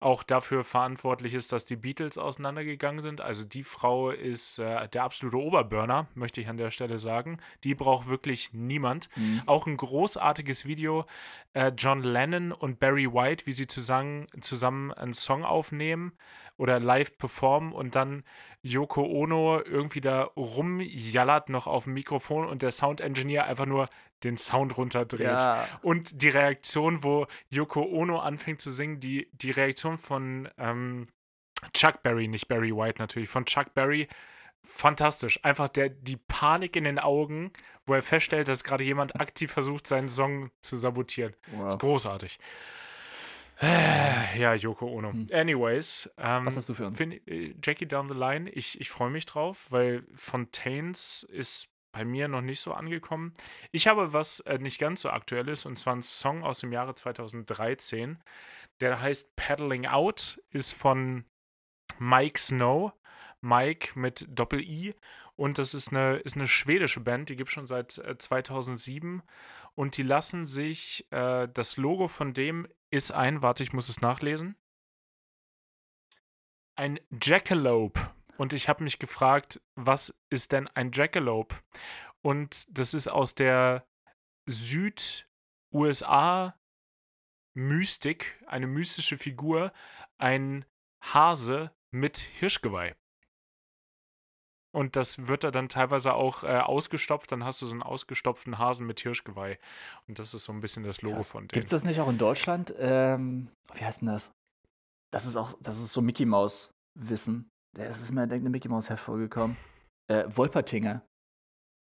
auch dafür verantwortlich ist, dass die Beatles auseinandergegangen sind. Also die Frau ist äh, der absolute Oberburner, möchte ich an der Stelle sagen. Die braucht wirklich niemand. Mhm. Auch ein großartiges Video, äh, John Lennon und Barry White, wie sie zusammen, zusammen einen Song aufnehmen oder live performen und dann Yoko Ono irgendwie da rumjallert noch auf dem Mikrofon und der Sound Engineer einfach nur den Sound runterdreht. Ja. Und die Reaktion, wo Yoko Ono anfängt zu singen, die, die Reaktion von ähm, Chuck Berry, nicht Barry White natürlich, von Chuck Berry, fantastisch. Einfach der, die Panik in den Augen, wo er feststellt, dass gerade jemand aktiv versucht, seinen Song zu sabotieren. Wow. Das ist großartig. Ja, Yoko Ono. Hm. Anyways. Ähm, Was hast du für uns? Find, äh, Jackie Down the Line, ich, ich freue mich drauf, weil Fontaines ist bei mir noch nicht so angekommen. Ich habe was äh, nicht ganz so aktuelles und zwar ein Song aus dem Jahre 2013. Der heißt Paddling Out, ist von Mike Snow. Mike mit Doppel-I. Und das ist eine, ist eine schwedische Band, die gibt es schon seit äh, 2007. Und die lassen sich, äh, das Logo von dem ist ein, warte, ich muss es nachlesen. Ein Jackalope. Und ich habe mich gefragt, was ist denn ein Jackalope? Und das ist aus der Süd-USA-Mystik, eine mystische Figur, ein Hase mit Hirschgeweih. Und das wird da dann teilweise auch äh, ausgestopft. Dann hast du so einen ausgestopften Hasen mit Hirschgeweih. Und das ist so ein bisschen das Logo Krass. von dem. Gibt es das nicht auch in Deutschland? Ähm, wie heißt denn das? Das ist auch, das ist so Mickey Maus Wissen. Es ist mir eine Mickey Maus hervorgekommen. Äh, Wolpertinger.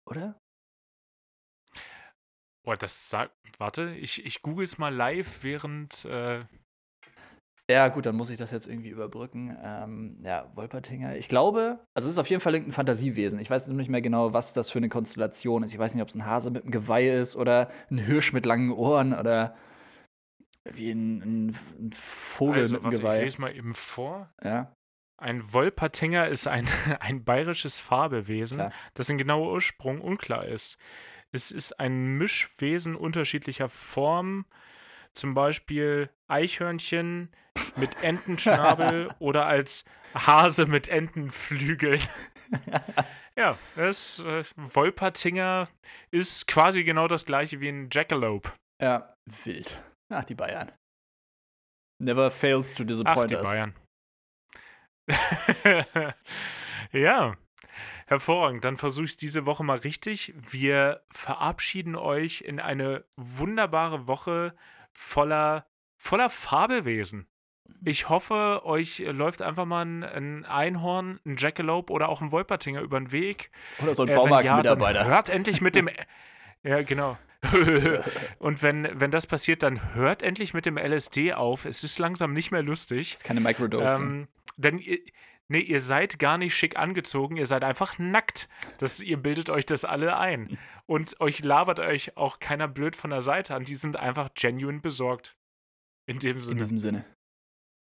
Oder? Boah, das sagt. Warte, ich, ich google es mal live, während. Äh ja, gut, dann muss ich das jetzt irgendwie überbrücken. Ähm, ja, Wolpertinger. Ich glaube, also es ist auf jeden Fall irgendein Fantasiewesen. Ich weiß nicht mehr genau, was das für eine Konstellation ist. Ich weiß nicht, ob es ein Hase mit einem Geweih ist oder ein Hirsch mit langen Ohren oder wie ein, ein, ein Vogel also, mit einem warte, Geweih. Ich lese mal eben vor. Ja. Ein Wolpertinger ist ein, ein bayerisches Fabelwesen, Klar. dessen genauer Ursprung unklar ist. Es ist ein Mischwesen unterschiedlicher Formen, zum Beispiel Eichhörnchen mit Entenschnabel oder als Hase mit Entenflügeln. ja, das äh, Wolpertinger ist quasi genau das gleiche wie ein Jackalope. Ja, wild. Ach, die Bayern. Never fails to disappoint Ach, die us. Bayern. ja, hervorragend. Dann versuche ich es diese Woche mal richtig. Wir verabschieden euch in eine wunderbare Woche voller, voller Fabelwesen. Ich hoffe, euch läuft einfach mal ein, Einhorn, ein Jackalope oder auch ein Wolpertinger über den Weg. Oder so ein äh, Baumarktmitarbeiter. Ja, hört endlich mit dem. ja, genau. und wenn, wenn das passiert, dann hört endlich mit dem LSD auf. Es ist langsam nicht mehr lustig. Das ist keine Microdosing. Ähm, denn ihr, nee, ihr seid gar nicht schick angezogen, ihr seid einfach nackt. Das, ihr bildet euch das alle ein. Und euch labert euch auch keiner blöd von der Seite an. Die sind einfach genuine besorgt. In dem Sinne. In diesem Sinne.